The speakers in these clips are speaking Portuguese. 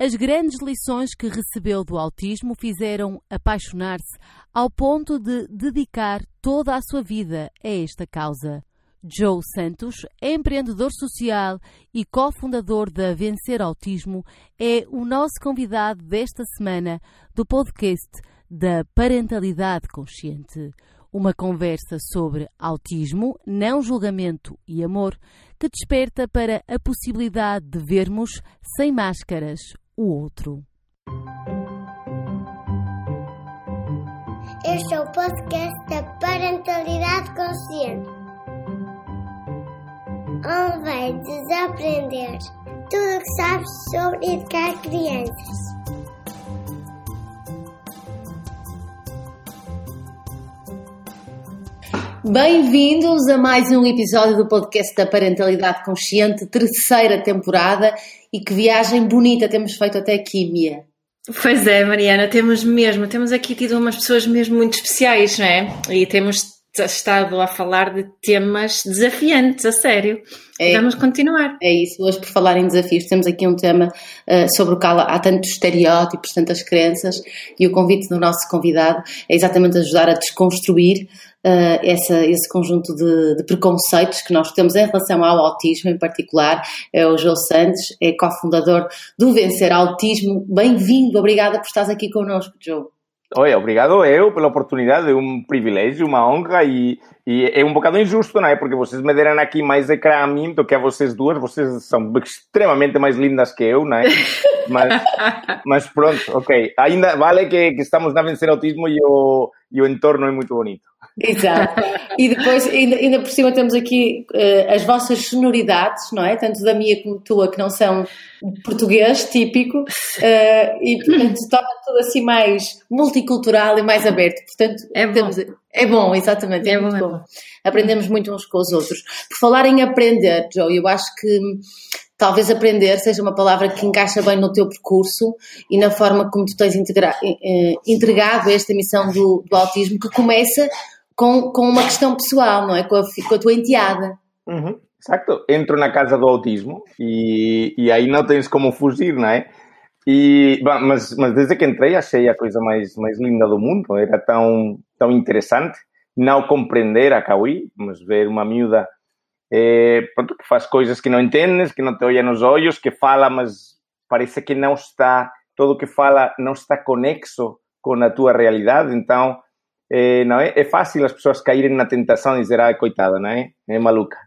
As grandes lições que recebeu do autismo fizeram apaixonar-se ao ponto de dedicar toda a sua vida a esta causa. Joe Santos, empreendedor social e cofundador da Vencer Autismo, é o nosso convidado desta semana do podcast da Parentalidade Consciente. Uma conversa sobre autismo, não julgamento e amor que desperta para a possibilidade de vermos, sem máscaras, o outro. Este é o podcast da Parentalidade Consciente, onde vai desaprender tudo o que sabes sobre educar crianças. Bem-vindos a mais um episódio do podcast da Parentalidade Consciente, terceira temporada. E que viagem bonita temos feito até aqui, Mia. Pois é, Mariana, temos mesmo, temos aqui tido umas pessoas mesmo muito especiais, não é? E temos estado a falar de temas desafiantes, a sério. É, Vamos continuar. É isso, hoje por falar em desafios, temos aqui um tema uh, sobre o qual há tantos estereótipos, tantas crenças, e o convite do nosso convidado é exatamente ajudar a desconstruir uh, essa, esse conjunto de, de, preconceitos que nós temos em relação ao autismo em particular. É o João Santos, é cofundador do Vencer Autismo. Bem-vindo, obrigada por estar aqui connosco, João. Oi, obrigado eu pela oportunidade, é um privilégio, uma honra e, e, é um bocado injusto, não é? Porque vocês me deram aqui mais ecrã a mim do que a vocês duas, vocês são extremamente mais lindas que eu, não é? Mas, mas pronto, ok. Ainda vale que, que estamos na Vencer Autismo e o, e o entorno é muito bonito. Exato. E depois, ainda, ainda por cima, temos aqui uh, as vossas sonoridades, não é? Tanto da minha como tua, que não são português típico, uh, e portanto torna tudo assim mais multicultural e mais aberto. Portanto, é bom. Temos, é bom, exatamente. É, é muito bom, bom. Aprendemos muito uns com os outros. Por falar em aprender, Joe, eu acho que talvez aprender seja uma palavra que encaixa bem no teu percurso e na forma como tu tens integra, eh, entregado esta missão do, do, autismo, que começa com, com uma questão pessoal, não é? Com a, com a tua enteada. Uhum, exacto. Entro na casa do autismo e, e aí não tens como fugir, não é? E, mas, mas desde que entrei achei a coisa mais, mais linda do mundo, era tão, tão interessante não compreender a Cauí, mas ver uma miúda é, pronto, que faz coisas que não entendes, que não te olha nos olhos, que fala, mas parece que não está, todo o que fala não está conexo com a tua realidade, então é, não é? é fácil as pessoas caírem na tentação de dizer, ah, coitada, não é? É maluca.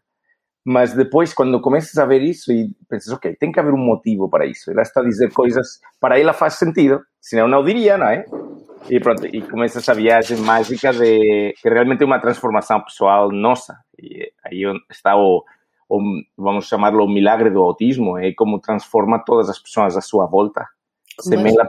Mas depois, quando começas a ver isso e pensas, ok, tem que haver um motivo para isso. Ela está a dizer coisas, para ela faz sentido, senão não diria, não é? E pronto, e começa essa viagem mágica de que realmente é uma transformação pessoal nossa. E aí está o, o vamos chamá-lo, o milagre do autismo, é como transforma todas as pessoas à sua volta, sem ela,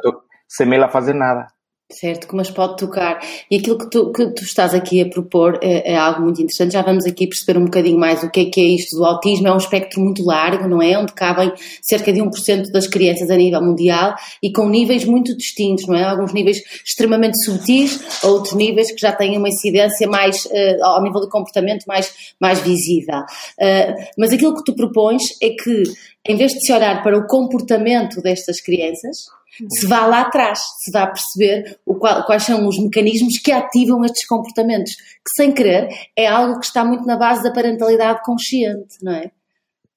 sem ela fazer nada certo? Que mas pode tocar. E aquilo que tu, que tu estás aqui a propor é, é, algo muito interessante. Já vamos aqui perceber um bocadinho mais o que é que é isto do autismo. É um espectro muito largo, não é? Onde cabem cerca de 1% das crianças a nível mundial e com níveis muito distintos, não é? Alguns níveis extremamente subtis, outros níveis que já têm uma incidência mais, uh, ao nível do comportamento, mais, mais visível. Uh, mas aquilo que tu propões é que, em vez de se olhar para o comportamento destas crianças, se vá lá atrás, se vá perceber qual, quais são os mecanismos que ativam estes comportamentos, que sem querer é algo que está muito na base da parentalidade consciente, não é?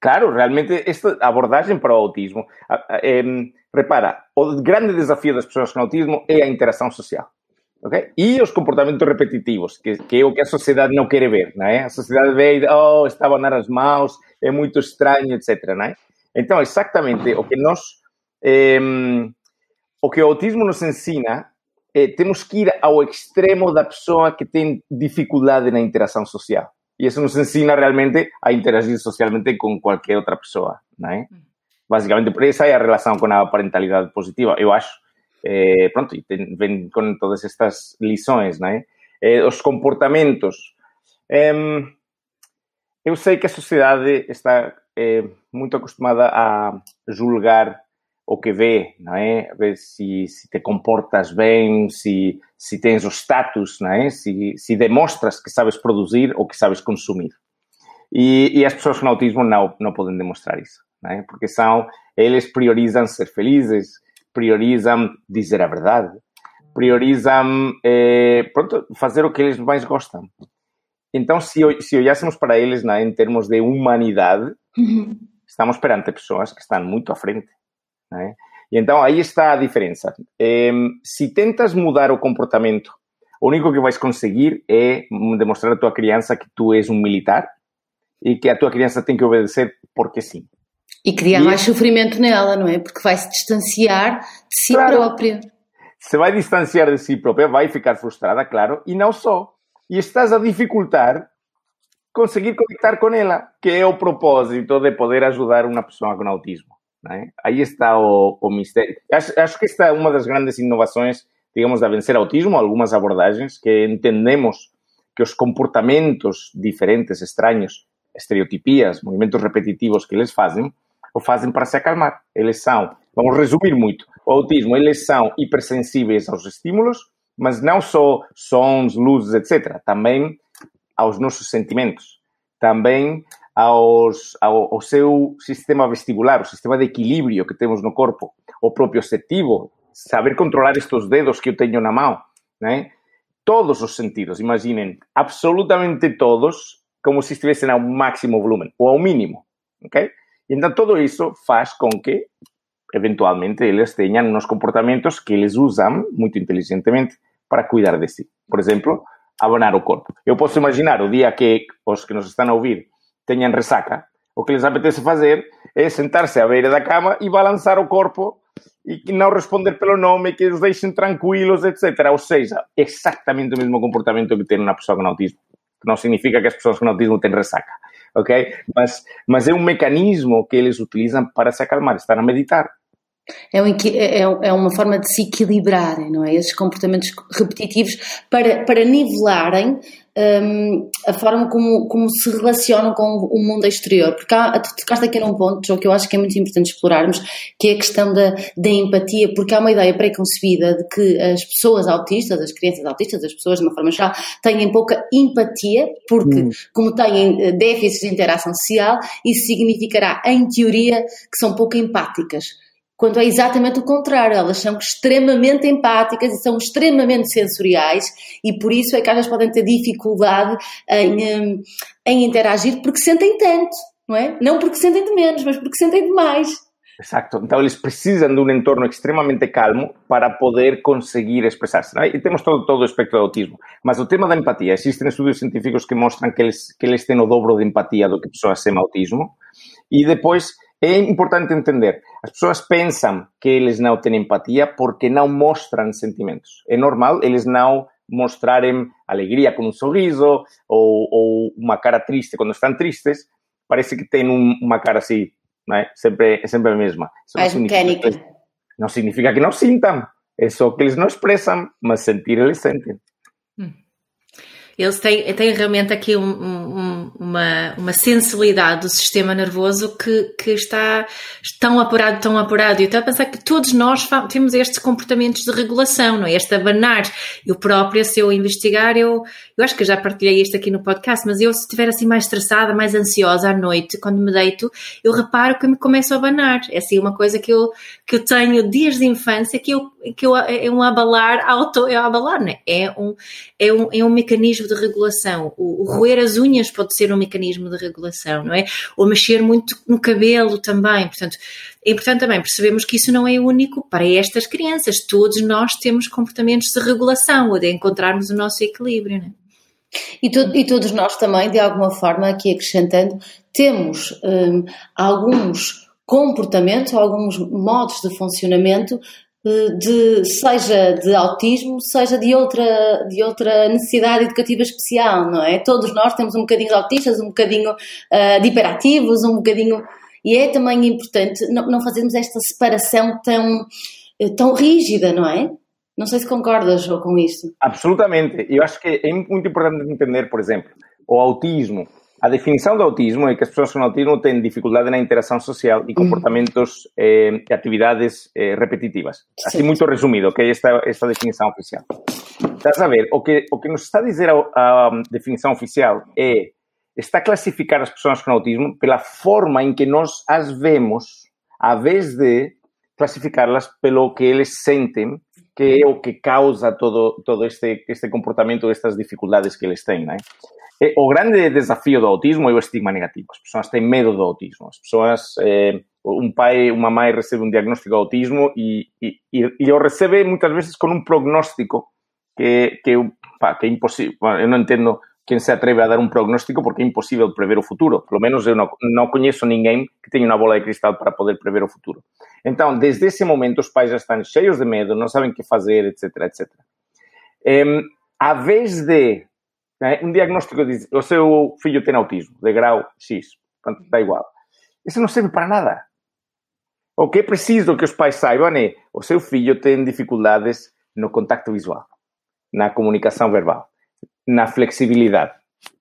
Claro, realmente esta abordagem para o autismo, é, repara, o grande desafio das pessoas com autismo é a interação social. Okay? E os comportamentos repetitivos, que, que, é o que a sociedade não quer ver, não é? A sociedade vê, oh, está a abanar as mãos, é muito estranho, etc. Não é? Então, exatamente o que nós o que o autismo nos ensina é temos que ir ao extremo da pessoa que tem dificuldade na interação social. E isso nos ensina realmente a interagir socialmente com qualquer outra pessoa, não é? Basicamente, por essa é a relação com a parentalidade positiva, eu acho. É, pronto, e tem, vem com todas estas lições, não é? é os comportamentos. É, eu sei que a sociedade está é, muito acostumada a julgar o que vê, não é? Ver se, se te comportas bem, se, se tens o status, não é? Se, se demonstras que sabes produzir ou que sabes consumir. E, e as pessoas com autismo não, não podem demonstrar isso. né? porque são, eles priorizam ser felizes, priorizam dizer a verdade, priorizam eh, pronto, fazer o que eles mais gostam. Então, se, se olhássemos para eles né, em termos de humanidade, uhum. estamos perante pessoas que estão muito à frente. Né? E então aí está a diferença. Se tentas mudar o comportamento, o único que vais conseguir é demonstrar à tua criança que tu és um militar e que a tua criança tem que obedecer porque sim. E criar e... mais sofrimento nela, não é? Porque vai se distanciar de si claro. própria. Se vai distanciar de si própria, vai ficar frustrada, claro, e não só. E estás a dificultar conseguir conectar com ela, que é o propósito de poder ajudar uma pessoa com autismo. É? Aí está o, o mistério. Acho, acho, que esta é uma das grandes inovações, digamos, da vencer autismo, algumas abordagens que entendemos que os comportamentos diferentes, estranhos, estereotipias, movimentos repetitivos que eles fazem, o fazem para se acalmar. Eles são, vamos resumir muito, o autismo, eles são hipersensíveis aos estímulos, mas não só sons, luzes, etc. Também aos nossos sentimentos. Também aos, ao, ao seu sistema vestibular, o sistema de equilíbrio que temos no corpo, o proprioceptivo, saber controlar estes dedos que eu tenho na mão, né? Todos os sentidos, imaginem, absolutamente todos, como se estivessem ao máximo volume ou ao mínimo, ok? Então todo isso faz com que, eventualmente, eles tenham uns comportamentos que eles usam muito inteligentemente para cuidar de si. Por exemplo, abanar o corpo. Eu posso imaginar o dia que os que nos estão a ouvir teñan resaca, o que les apetece facer é sentarse á beira da cama e balançar o corpo e non responder pelo nome, que os deixen tranquilos, etc. Ou seja, exactamente o mesmo comportamento que ten unha persoa con autismo. Non significa que as persoas con autismo ten resaca, ok? Mas, mas é un mecanismo que eles utilizan para se acalmar, estar a meditar. É, um, é, é, uma forma de se equilibrarem, não é? Esses comportamentos repetitivos para, para nivelarem um, a forma como, como se relacionam com o mundo exterior. Porque há, tu tocaste aqui num ponto, João, que eu acho que é muito importante explorarmos, que é a questão da, da empatia, porque há uma ideia preconcebida de que as pessoas autistas, as crianças autistas, as pessoas de uma forma geral, têm pouca empatia, porque hum. como têm eh, déficits de interação social, isso significará, em teoria, que são pouco empáticas quando é exatamente o contrário, elas são extremamente empáticas e são extremamente sensoriais e por isso é que elas podem ter dificuldade em, em interagir porque sentem tanto, não é? Não porque sentem de menos, mas porque sentem demais. Exacto. Então eles precisam de um entorno extremamente calmo para poder conseguir expressar-se. E temos todo, todo o espectro do autismo. Mas o tema da empatia, existem estudos científicos que mostram que eles, que eles têm o dobro de empatia do que pessoas sem autismo. E depois é importante entender, as pessoas pensam que eles não têm empatia porque não mostram sentimentos. É normal eles não mostrarem alegria com um sorriso ou, ou uma cara triste quando estão tristes. Parece que tem um, uma cara assim, não é? Sempre, é sempre a mesma. Isso Mais mecânica. Não significa que não sintam. É só que eles não expressam, mas sentir eles sentem. Eles têm, têm realmente aqui um, um, uma, uma sensibilidade do sistema nervoso que, que está tão apurado, tão apurado. E eu estou a pensar que todos nós temos estes comportamentos de regulação, não é? Este abanar. Eu própria, se eu investigar, eu, eu acho que já partilhei isto aqui no podcast, mas eu, se estiver assim mais estressada, mais ansiosa à noite, quando me deito, eu reparo que me começo a abanar. É assim uma coisa que eu, que eu tenho desde a infância, que, eu, que eu, é um abalar auto, é um abalar, não é? É um, é um, é um mecanismo de regulação. O, o roer as unhas pode ser um mecanismo de regulação, não é? Ou mexer muito no cabelo também. Portanto, é importante também percebemos que isso não é único para estas crianças. Todos nós temos comportamentos de regulação ou de encontrarmos o nosso equilíbrio, não é? E, to e, todos nós também, de alguma forma, aqui acrescentando, temos hum, alguns comportamentos, alguns modos de funcionamento, de, seja de autismo, seja de outra, de outra necessidade educativa especial, não é? Todos nós temos um bocadinho de autistas, um bocadinho uh, de hiperativos, um bocadinho. E é também importante não, não fazermos esta separação tão, eh, tão rígida, não é? Não sei se concordas com isto. Absolutamente. Eu acho que é muito importante entender, por exemplo, o autismo. A definição do autismo é que as pessoas com autismo têm dificuldade na interação social e comportamentos eh, e atividades eh, repetitivas. Assim, muito resumido, que é esta, esta definição oficial. Estás a ver, o que, o que nos está a dizer a, a definição oficial é está a classificar as pessoas com autismo pela forma em que nós as vemos, a vez de classificá-las pelo que eles sentem que é o que causa todo, todo este, este comportamento, estas dificuldades que eles têm. Né? E o grande desafío do autismo é o estigma negativo. As persoas têm medo do autismo. As persoas, eh, un pai, unha mãe recebe un diagnóstico de autismo e, e, e, e o recebe muitas veces con un prognóstico que, que, pá, que é imposible. Bueno, eu non entendo quen se atreve a dar un prognóstico porque é imposible prever o futuro. Pelo menos eu non, non coñezo ninguém que teña unha bola de cristal para poder prever o futuro. Entón, desde ese momento os pais já están cheios de medo, non saben que fazer, etc, etc. Eh, a vez de né, um diagnóstico diz, o seu filho tem autismo, de grau X, portanto, está igual. Isso não serve para nada. O que é preciso que os pais saibam é o seu filho tem dificuldades no contacto visual, na comunicação verbal na flexibilidade,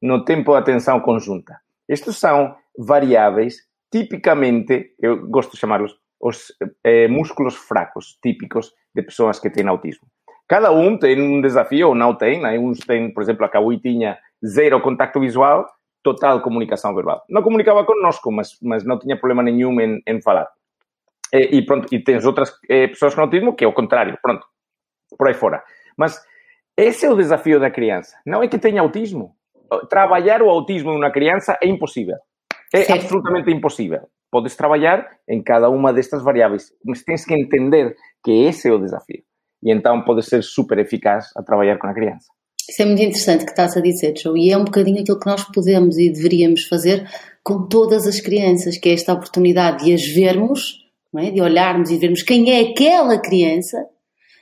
no tempo de atenção conjunta. Estes são variáveis tipicamente, eu gosto de chamá-los os eh, músculos fracos típicos de pessoas que têm autismo. Cada um tem um desafio ou não tem. Né? Uns têm, por exemplo, a Kawi tinha zero contacto visual, total comunicação verbal. Não comunicava conosco, mas, mas não tinha problema nenhum em, em falar. E, e, pronto, e tens outras eh, pessoas com autismo que é o contrário, pronto, por aí fora. Mas esse é o desafio da criança. Não é que tenha autismo. Trabalhar o autismo em uma criança é impossível. É certo. absolutamente impossível. Podes trabalhar em cada uma destas variáveis, mas tens que entender que esse é o desafio. E então podes ser super eficaz a trabalhar com a criança. Isso é muito interessante que estás a dizer, Joe, e é um bocadinho aquilo que nós podemos e deveríamos fazer com todas as crianças, que é esta oportunidade de as vermos, é? de olharmos e vermos quem é aquela criança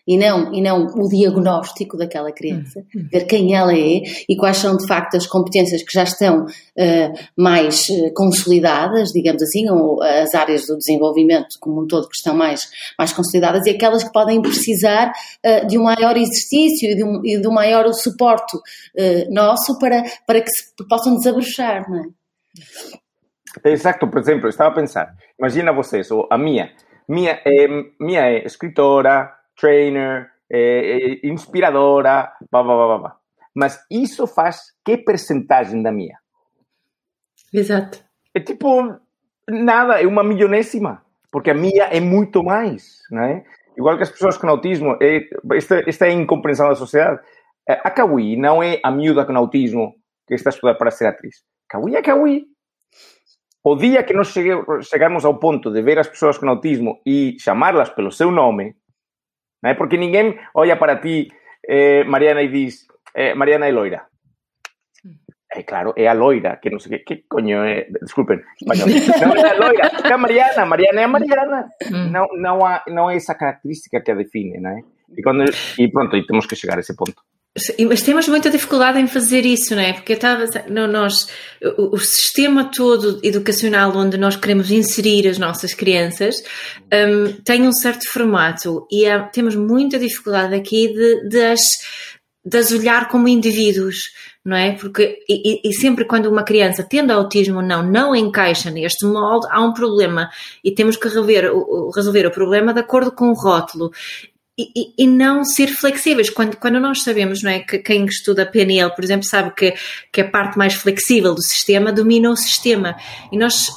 e não, e não o diagnóstico daquela criança, uhum. ver quem ela é e quais são de facto as competências que já estão uh, mais uh, consolidadas, digamos assim, ou as áreas do desenvolvimento como um todo que estão mais, mais consolidadas e aquelas que podem precisar uh, de um maior exercício e de um, e de um maior suporte nosso para, para que se possam desabrochar, não é? Exato, por exemplo, estava a pensar, imagina vocês, ou a minha, minha é, minha é escritora, trainer, é, é inspiradora, blá, blá, blá, blá. Mas isso faz que percentagem da minha? Exato. É tipo, nada, é uma milionésima. Porque a minha é muito mais, não é? Igual que as pessoas com autismo, é, esta, esta é a incompreensão da sociedade. A Kawi não é a miúda com autismo que está a estudar para ser atriz. Kawi é Kawi. O dia que nós chegarmos ao ponto de ver as pessoas com autismo e chamá-las pelo seu nome, é? Porque ninguém olha para ti, eh, Mariana, e diz, eh, Mariana é loira. Claro, é a loira, que não sei que, que coño é, desculpen, español. Não é a loira, é a Mariana, Mariana é a Mariana. Não, não, há, não é essa característica que a define, não é? E, quando, e pronto, e temos que chegar a esse ponto. Mas temos muita dificuldade em fazer isso, não é? Porque estava, não, nós, o, o, sistema todo educacional onde nós queremos inserir as nossas crianças um, tem um certo formato e há, temos muita dificuldade aqui de, de, as, de as olhar como indivíduos, não é? Porque e, e, sempre quando uma criança tendo autismo não, não encaixa neste molde, há um problema e temos que rever, resolver o problema de acordo com o rótulo e, e, não ser flexíveis. Quando, quando nós sabemos, não é, que quem estuda PNL, por exemplo, sabe que, que a parte mais flexível do sistema domina o sistema. E nós,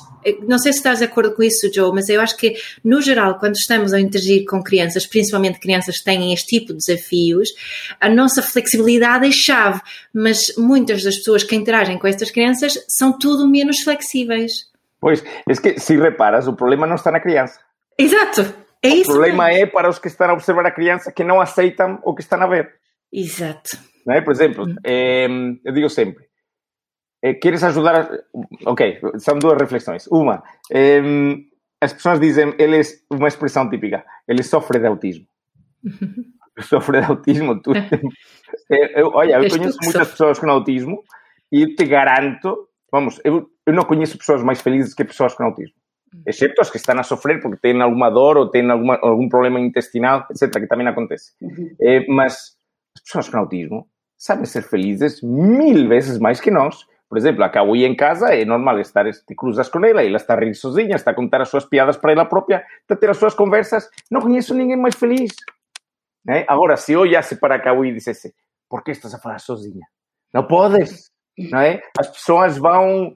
não sei se estás de acordo com isso, Joe, mas eu acho que, no geral, quando estamos a interagir com crianças, principalmente crianças que têm este tipo de desafios, a nossa flexibilidade é chave. Mas muitas das pessoas que interagem com estas crianças são tudo menos flexíveis. Pois, é que, se reparas, o problema não está na criança. Exato. É o problema mesmo. é para os que estão a observar a criança que não aceitam o que estão a ver. Exato. É? Por exemplo, é, eu digo sempre, é, queres ajudar... A... Ok, são duas reflexões. Uma, é, as pessoas dizem, ele é uma expressão típica, ele sofre de autismo. sofre de autismo. Tu, eu, olha, eu conheço muitas pessoas com autismo e te garanto, vamos, eu, eu não conheço pessoas mais felizes que pessoas com autismo excepto as que están a sofrer porque ten alguma dor ou ten alguma, algún problema intestinal, etc., que tamén acontece. Eh, mas as persoas con autismo saben ser felizes mil veces máis que nós. Por exemplo, a Kawi en casa é normal estar, te cruzas con ela ela está a rir sozinha, está a contar as súas piadas para ela propia, está a ter as súas conversas. Non coñeço ninguén máis feliz. Eh? Agora, se ollase para a Kawi e dicese por que estás a falar sozinha? Non podes. não é? As pessoas vão,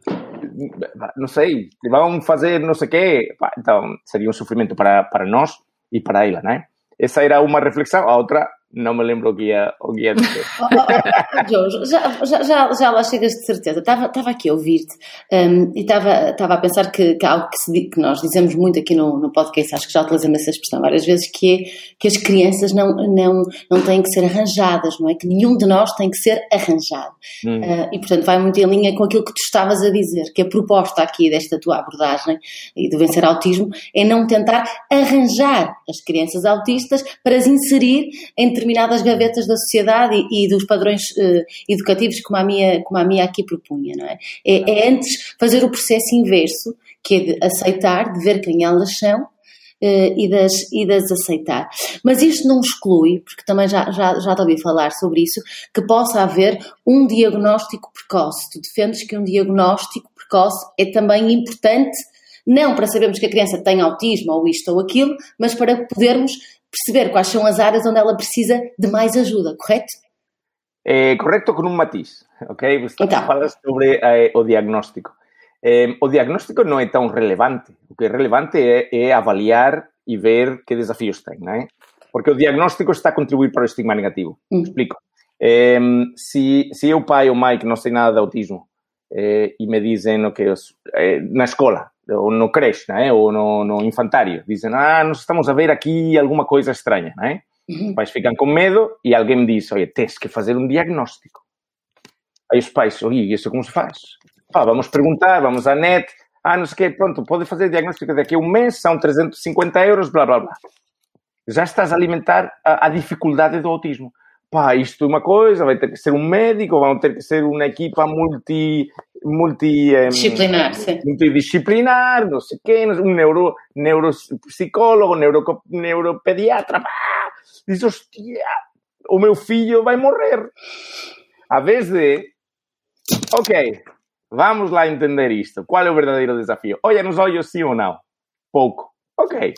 não sei, vão fazer não sei o quê. Então, seria um sofrimento para, para nós e para ela, não é? Essa era uma reflexão. A outra não me lembro o que ia, o que ia dizer. Oh, oh, oh, João, já, já, já, já lá chegas de certeza. Estava, estava aqui a ouvir-te um, e estava, estava a pensar que, que algo que, se, que, nós dizemos muito aqui no, no podcast, acho que já utilizamos essa expressão várias vezes, que é que as crianças não, não, não têm que ser arranjadas, não é? Que nenhum de nós tem que ser arranjado. Hum. Uh, e, portanto, vai muito em linha com aquilo que tu estavas a dizer, que a proposta aqui desta tua abordagem e do Vencer Autismo é não tentar arranjar as crianças autistas para as inserir em determinadas gavetas da sociedade e, e dos padrões uh, educativos como a, minha, como a minha aqui propunha, não é? é? É antes fazer o processo inverso, que é de aceitar, de ver quem elas são, Uh, e, das, e das aceitar. Mas isto não exclui, porque também já, já, já te ouvi falar sobre isso, que possa haver um diagnóstico precoce. Tu defendes que um diagnóstico precoce é também importante, não para sabermos que a criança tem autismo ou isto ou aquilo, mas para podermos perceber quais são as áreas onde ela precisa de mais ajuda, correto? É correto com um matiz, ok? Você então. fala sobre eh, o diagnóstico. Eh, o diagnóstico não é tão relevante. O que é relevante é, é avaliar e ver que desafios tem, não é? Porque o diagnóstico está a contribuir para o estigma negativo. Mm. Explico. Eh, se, se eu, pai ou mãe, que não sei nada de autismo, eh, e me dizem que eh, na escola ou no creche, né? ou no, no infantário, dizem, ah, nós estamos a ver aqui alguma coisa estranha, né? Os pais ficam com medo e alguém diz, olha, tens que fazer um diagnóstico. Aí os pais, olha, isso como se faz? Pá, vamos perguntar, vamos à net, ah, não sei o quê, pronto, pode fazer diagnóstico daqui a um mês, são 350 euros, blá, blá, blá. Já estás a alimentar a, a dificuldade do autismo pá, isto é uma coisa, vai ter que ser um médico, vão ter que ser uma equipa multi, multi, um, disciplinar, sim. multidisciplinar, não sei quê, um neuro, neuropsicólogo, neuro, neuropediatra, pá, diz, hostia, o meu filho vai morrer. A vez de, ok, vamos lá entender isto, qual é o verdadeiro desafio? Olha nos olhos sim ou não? Pouco. Ok.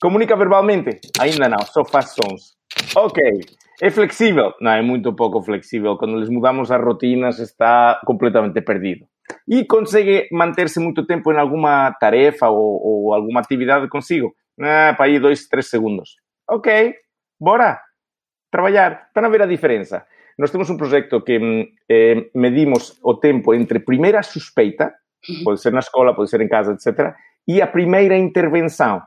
Comunica verbalmente? Ainda não, só faz sons. Ok. É flexível? Não, é muito pouco flexível. Quando lhes mudamos as rotinas, está completamente perdido. E consegue manter-se muito tempo em alguma tarefa ou, ou alguma atividade consigo? Ah, para aí dois, três segundos. Ok, bora trabalhar. Estão a ver a diferença? Nós temos um projeto que mm, eh, medimos o tempo entre primeira suspeita, pode ser na escola, pode ser em casa, etc., e a primeira intervenção.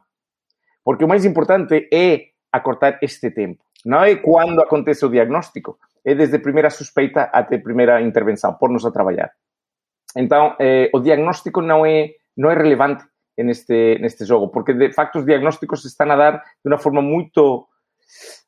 Porque o mais importante é acortar este tempo. Não é quando acontece o diagnóstico, é desde a primeira suspeita até a primeira intervenção, por-nos a trabalhar. Então, eh, o diagnóstico não é, não é relevante neste, neste jogo, porque de facto os diagnósticos se estão a dar de uma forma muito,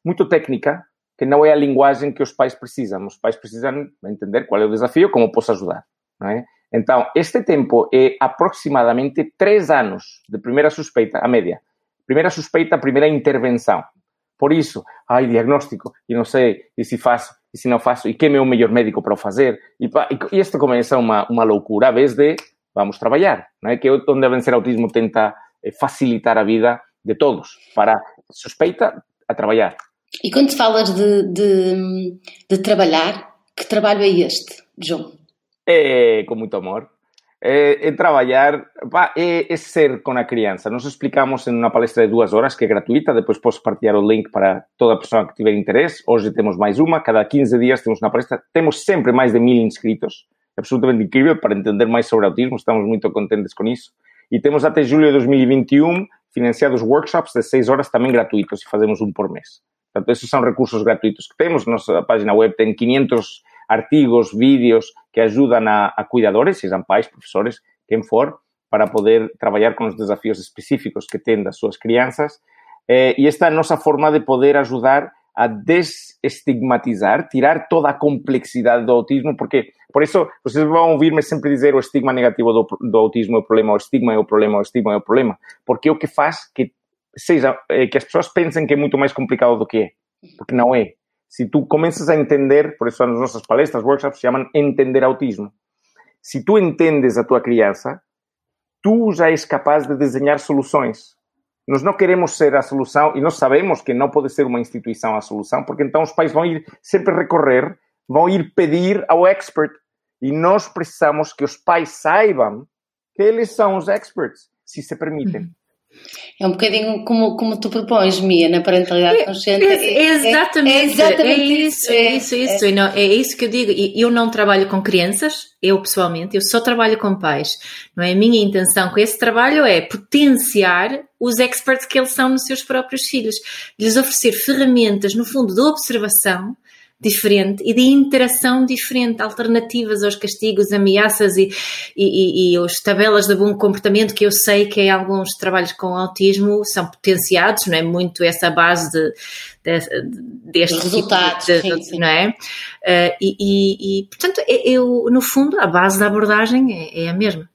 muito técnica, que não é a linguagem que os pais precisam. Os pais precisam entender qual é o desafio, como posso ajudar. É? Então, este tempo é aproximadamente três anos de primeira suspeita, a média. Primeira suspeita, primeira intervenção. Por isso, ai, diagnóstico, e não sei, e se faço, e se não faço, e quem é o melhor médico para o fazer? E, e isto começa uma, uma loucura, a vez de vamos trabalhar, não é? Que é onde a Vencer Autismo tenta eh, facilitar a vida de todos, para suspeita a trabalhar. E quando falas de, de, de trabalhar, que trabalho é este, João? É com muito amor é, é pá, é, é, ser com a criança. Nós explicamos em uma palestra de duas horas, que é gratuita, depois posso partilhar o link para toda a pessoa que tiver interesse. Hoje temos mais uma, cada 15 dias temos uma palestra. Temos sempre mais de mil inscritos. É absolutamente incrível para entender mais sobre autismo, estamos muito contentes com isso. E temos até julho de 2021 financiados workshops de 6 horas também gratuitos e fazemos um por mês. Portanto, esses são recursos gratuitos que temos. Nossa página web tem 500 artigos, vídeos que ajudan a, a cuidadores, sejam pais, profesores, quem for, para poder trabalhar com os desafios específicos que têm das suas crianças. Eh, e esta é a nossa forma de poder ajudar a desestigmatizar, tirar toda a complexidade do autismo, porque, por isso, vocês vão ouvir-me sempre dizer o estigma negativo do, do, autismo é o problema, o estigma é o problema, o estigma é o problema, porque é o que faz que seja, é, que as pessoas pensem que é muito mais complicado do que é, porque não é se tu começas a entender, por isso as nossas palestras, workshops se chamam Entender Autismo. Se tu entendes a tua criança, tu já és capaz de desenhar soluções. Nós não queremos ser a solução e nós sabemos que não pode ser uma instituição a solução, porque então os pais vão ir sempre recorrer, vão ir pedir ao expert. E nós precisamos que os pais saibam que eles são os experts, se se permitem. É um bocadinho como, como tu propões, Mia, na parentalidade é, consciente. É, é, exatamente, é, exatamente é isso. É, isso, isso. Não, é isso que eu digo. Eu não trabalho com crianças, eu pessoalmente, eu só trabalho com pais. Não é? A minha intenção com esse trabalho é potenciar os experts que eles são nos seus próprios filhos, lhes oferecer ferramentas, no fundo, de observação diferente e de interação diferente, alternativas aos castigos, ameaças e, e, e, e as tabelas de bom comportamento que eu sei que em alguns trabalhos com autismo são potenciados, não é? Muito essa base de, de, deste resultados, tipo de, não é? Uh, e, e, portanto, eu, no fundo, a base da abordagem é, é a mesma.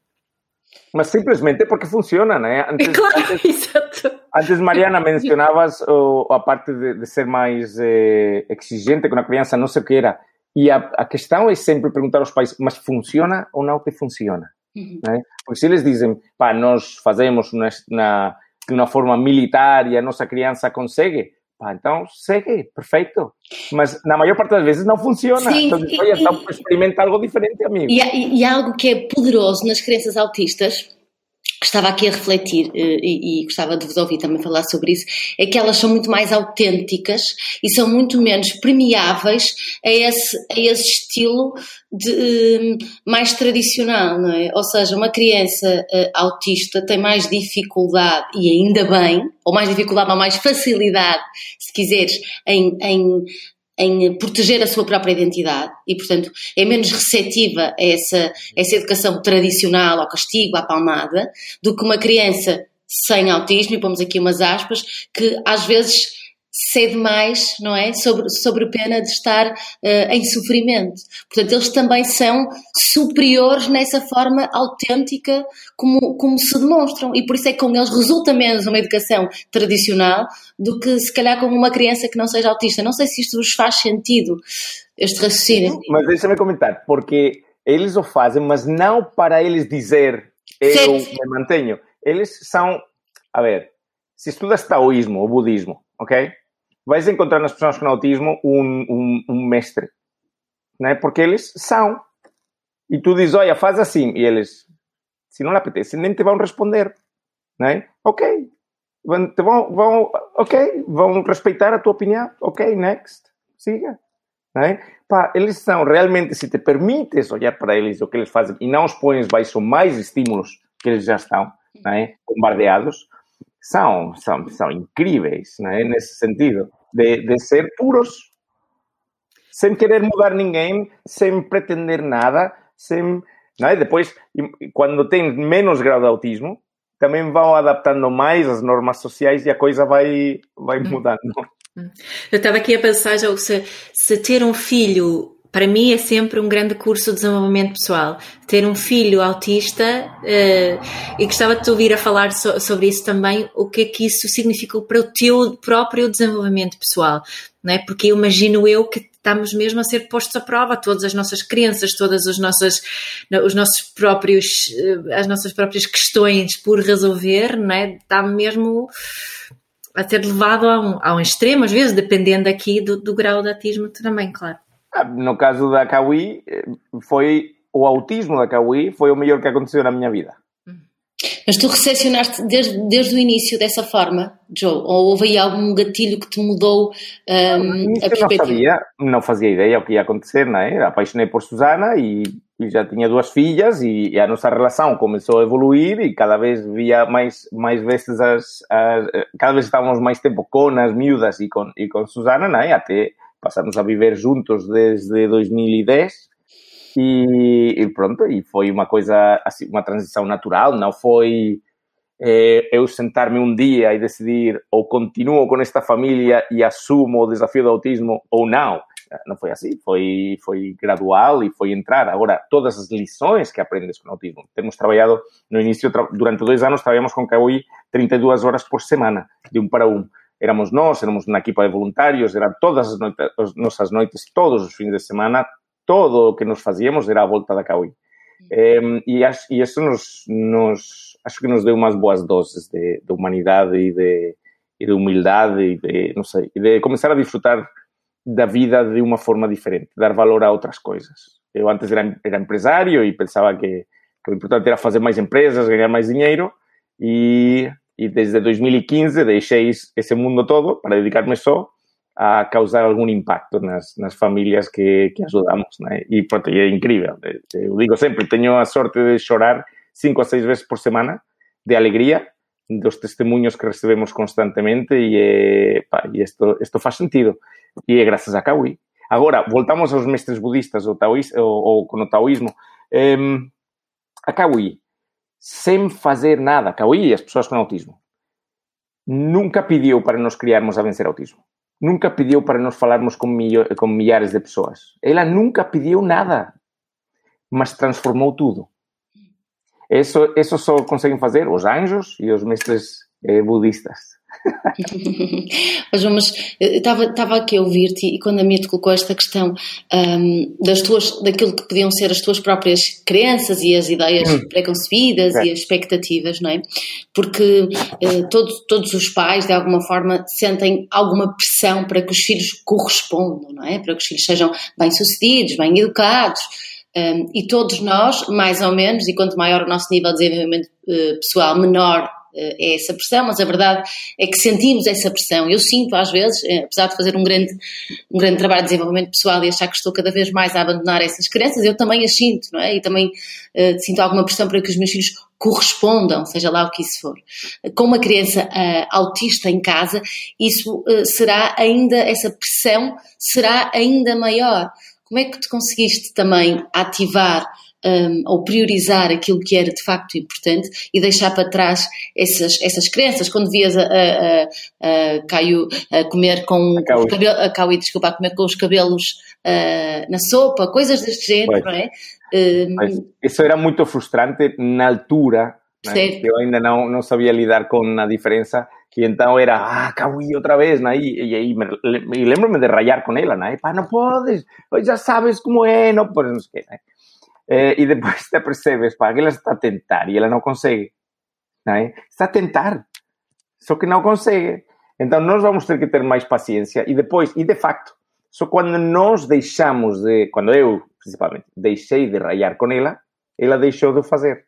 Mas simplesmente porque funciona, né? Antes, claro, antes, exato. Antes, Mariana, mencionavas oh, a parte de, de ser mais eh, exigente com a criança, não sei o que era. E a, a, questão é sempre perguntar aos pais, mas funciona ou não que funciona? Uhum. Né? Porque se eles dizem, pá, nós fazemos na, na, de uma forma militar e a nossa criança consegue, pá, então segue, perfeito. Mas na maior parte das vezes não funciona. Sim, então, e, então experimenta algo diferente, amigo. E, e, algo que é poderoso nas crianças autistas estava aqui a refletir eh, e, e, gostava de vos ouvir também falar sobre isso, é que elas são muito mais autênticas e são muito menos premiáveis a esse, a esse estilo de, um, mais tradicional, não é? Ou seja, uma criança uh, autista tem mais dificuldade, e ainda bem, ou mais dificuldade ou mais facilidade, se quiseres, em, em em proteger a sua própria identidade e, portanto, é menos receptiva a essa, essa educação tradicional, ao castigo, à palmada, do que uma criança sem autismo, e pomos aqui umas aspas, que às vezes cede mais, não é? Sobre, sobre pena de estar uh, em sofrimento. Portanto, eles também são superiores nessa forma autêntica como, como se demonstram. E por isso é que com eles resulta menos uma educação tradicional do que se calhar com uma criança que não seja autista. Não sei se isto vos faz sentido, este raciocínio. Mas deixa-me comentar, porque eles o fazem, mas não para eles dizer eu certo. me mantenho. Eles são, a ver, se estudas taoísmo ou budismo, ok? Vais encontrar nas pessoas com autismo um, um, um mestre, né? porque eles são. E tu dizes, olha, faz assim. E eles, se não lhe apetece, nem te vão responder. Né? Ok. Vão, vão, vão, ok, vão respeitar a tua opinião. Ok, next. Siga. Né? Pá, eles são realmente, se te permites olhar para eles, o que eles fazem, e não os pões baixo mais estímulos que eles já estão né? bombardeados, são, são, são incríveis né? nesse sentido de, de ser puros, sem querer mudar ninguém, sem pretender nada, sem. Né? Depois, quando tem menos grau de autismo, também vão adaptando mais as normas sociais e a coisa vai, vai hum. mudando. Eu estava aqui a pensar, se, se ter um filho para mim é sempre um grande curso de desenvolvimento pessoal. Ter um filho autista, uh, e gostava de te ouvir a falar so, sobre isso também, o que é que isso significou para o teu próprio desenvolvimento pessoal, não é? Porque imagino eu que estamos mesmo a ser postos à prova, todas as nossas crenças, todas as nossas, os nossos próprios, eh, as nossas próprias questões por resolver, não é? Está mesmo a ser levado a um, a um extremo, às vezes, dependendo aqui do, do grau de autismo também, claro. Ah, no caso da Kawi, eh, foi o autismo da Kawi foi o melhor que aconteceu na minha vida. Mas tu recepcionaste desde, desde o início dessa forma, Joe? Ou houve aí algum gatilho que te mudou um, a perspectiva? Não sabia, não fazia ideia o que ia acontecer, não é? Apaixonei por Susana e, e já tinha duas filhas e, e, a nossa relação começou a evoluir e cada vez via mais, mais vezes as, as cada vez estávamos mais tempo com as miúdas e com, e com Susana, não é? Até passamos a viver juntos desde 2010 e, e pronto, e foi uma coisa, assim, uma transição natural, não foi eh, eu sentar-me um dia e decidir ou continuo com esta família e assumo o desafio do autismo ou não. Não foi assim, foi, foi gradual e foi entrar. Agora, todas as lições que aprendes com o autismo. Temos trabalhado, no início, durante dois anos, trabalhamos com Kawi 32 horas por semana, de um para um éramos nós, éramos unha equipa de voluntarios, eran todas as, noites, as nosas noites, todos os fins de semana, todo o que nos facíamos era a volta da Cauí. Eh, e, e eso nos, nos, acho que nos deu umas boas doses de, de humanidade e de, e de humildade e de, non sei, de comenzar a disfrutar da vida de unha forma diferente, dar valor a outras coisas. Eu antes era, era empresário e pensava que, que o importante era fazer mais empresas, ganhar mais dinheiro e, e desde 2015 deixei esse mundo todo para dedicar-me só a causar algum impacto nas, nas famílias que, que ajudamos, né? E, pronto, é incrível. Eu digo sempre, tenho a sorte de chorar cinco a seis vezes por semana de alegria dos testemunhos que recebemos constantemente e, é, pá, e faz sentido. E é graças a Kawi. Agora, voltamos aos mestres budistas ou, taoís, ou, ou com o taoísmo. Um, a Kawi, sem fazer nada, Kawi e as pessoas com autismo, nunca pediu para nos criarmos a vencer autismo. Nunca pediu para nos falarmos com, com milhares de pessoas. Ela nunca pediu nada, mas transformou tudo. Isso, isso só conseguem fazer os anjos e os mestres eh, budistas. mas, mas estava aqui a ouvir-te e quando a minha te colocou esta questão um, das tuas, daquilo que podiam ser as tuas próprias crenças e as ideias hum. preconcebidas é. e as expectativas, não é? Porque uh, todos, todos os pais, de alguma forma, sentem alguma pressão para que os filhos correspondam, não é? Para que os filhos sejam bem-sucedidos, bem educados. Um, e todos nós, mais ou menos, e quanto maior o nosso nível de desenvolvimento uh, pessoal, menor é essa pressão, mas a verdade é que sentimos essa pressão. Eu sinto, às vezes, uh, apesar de fazer um grande, um grande trabalho de desenvolvimento pessoal e achar que estou cada vez mais a abandonar essas crenças, eu também as sinto, não é? E também sinto alguma pressão para que os meus filhos correspondam, seja lá o que isso for. Com uma criança autista em casa, isso será ainda, essa pressão será ainda maior como é que tu conseguiste também ativar um, ou priorizar aquilo que era de facto importante e deixar para trás essas, essas crenças? Quando vias a, a, a, a Caio a comer com a Caio. Cabelo, a desculpa, a comer com os cabelos uh, na sopa, coisas deste género, não é? Um, isso era muito frustrante na altura, né? eu ainda não, não sabia lidar com a diferença que então era, ah, Kawi outra vez, né? E, e lembro-me de rayar com ela, né? Pá, não podes, já sabes como é, não podes, não sei o quê, né? Eh, e depois te percebes, pá, que ela está a tentar e ela não consegue, né? Está a tentar, só que não consegue. Então nós vamos ter que ter mais paciência e depois, e de facto, só quando nós deixamos de, quando eu, principalmente, deixei de rayar com ela, ela deixou de fazer.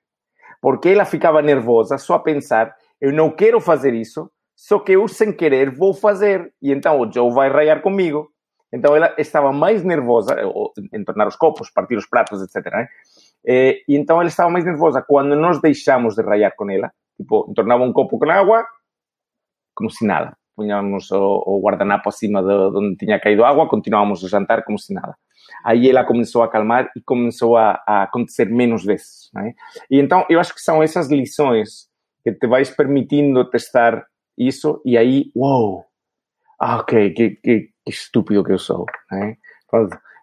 Porque ela ficava nervosa só a pensar eu não quero fazer isso, só que eu, sem querer, vou fazer. E então o Joe vai raiar comigo. Então ela estava mais nervosa, em tornar os copos, partir os pratos, etc. Né? E, e então ela estava mais nervosa quando nós deixamos de raiar com ela. Tipo, entornava um copo com água, como se nada. Punhamos o, o guardanapo acima de onde tinha caído água, continuávamos a jantar como se nada. Aí ela começou a acalmar e começou a, a acontecer menos vezes. Né? E então eu acho que são essas lições que te vais permitindo testar isso e aí, uou, ah, ok, que, que estúpido que eu sou, né?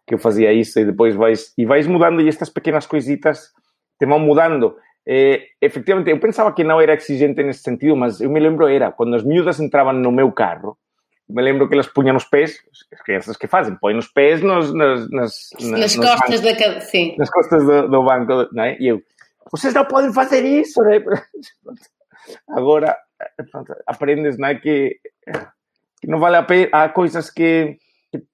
que eu fazia isso e depois vais, e vais mudando e estas pequenas coisitas te vão mudando. É, efectivamente, eu pensava que não era exigente nesse sentido, mas eu me lembro era, quando as miúdas entravam no meu carro, me lembro que elas punham os pés, as crianças que fazem, põem os pés nos, nas, nas, nas, costas bancos, da sim. nas costas do, do banco, não é? E eu, vocês não podem fazer isso, né? Agora, pronto, aprendes, não é? Que, que não vale a pena, há coisas que,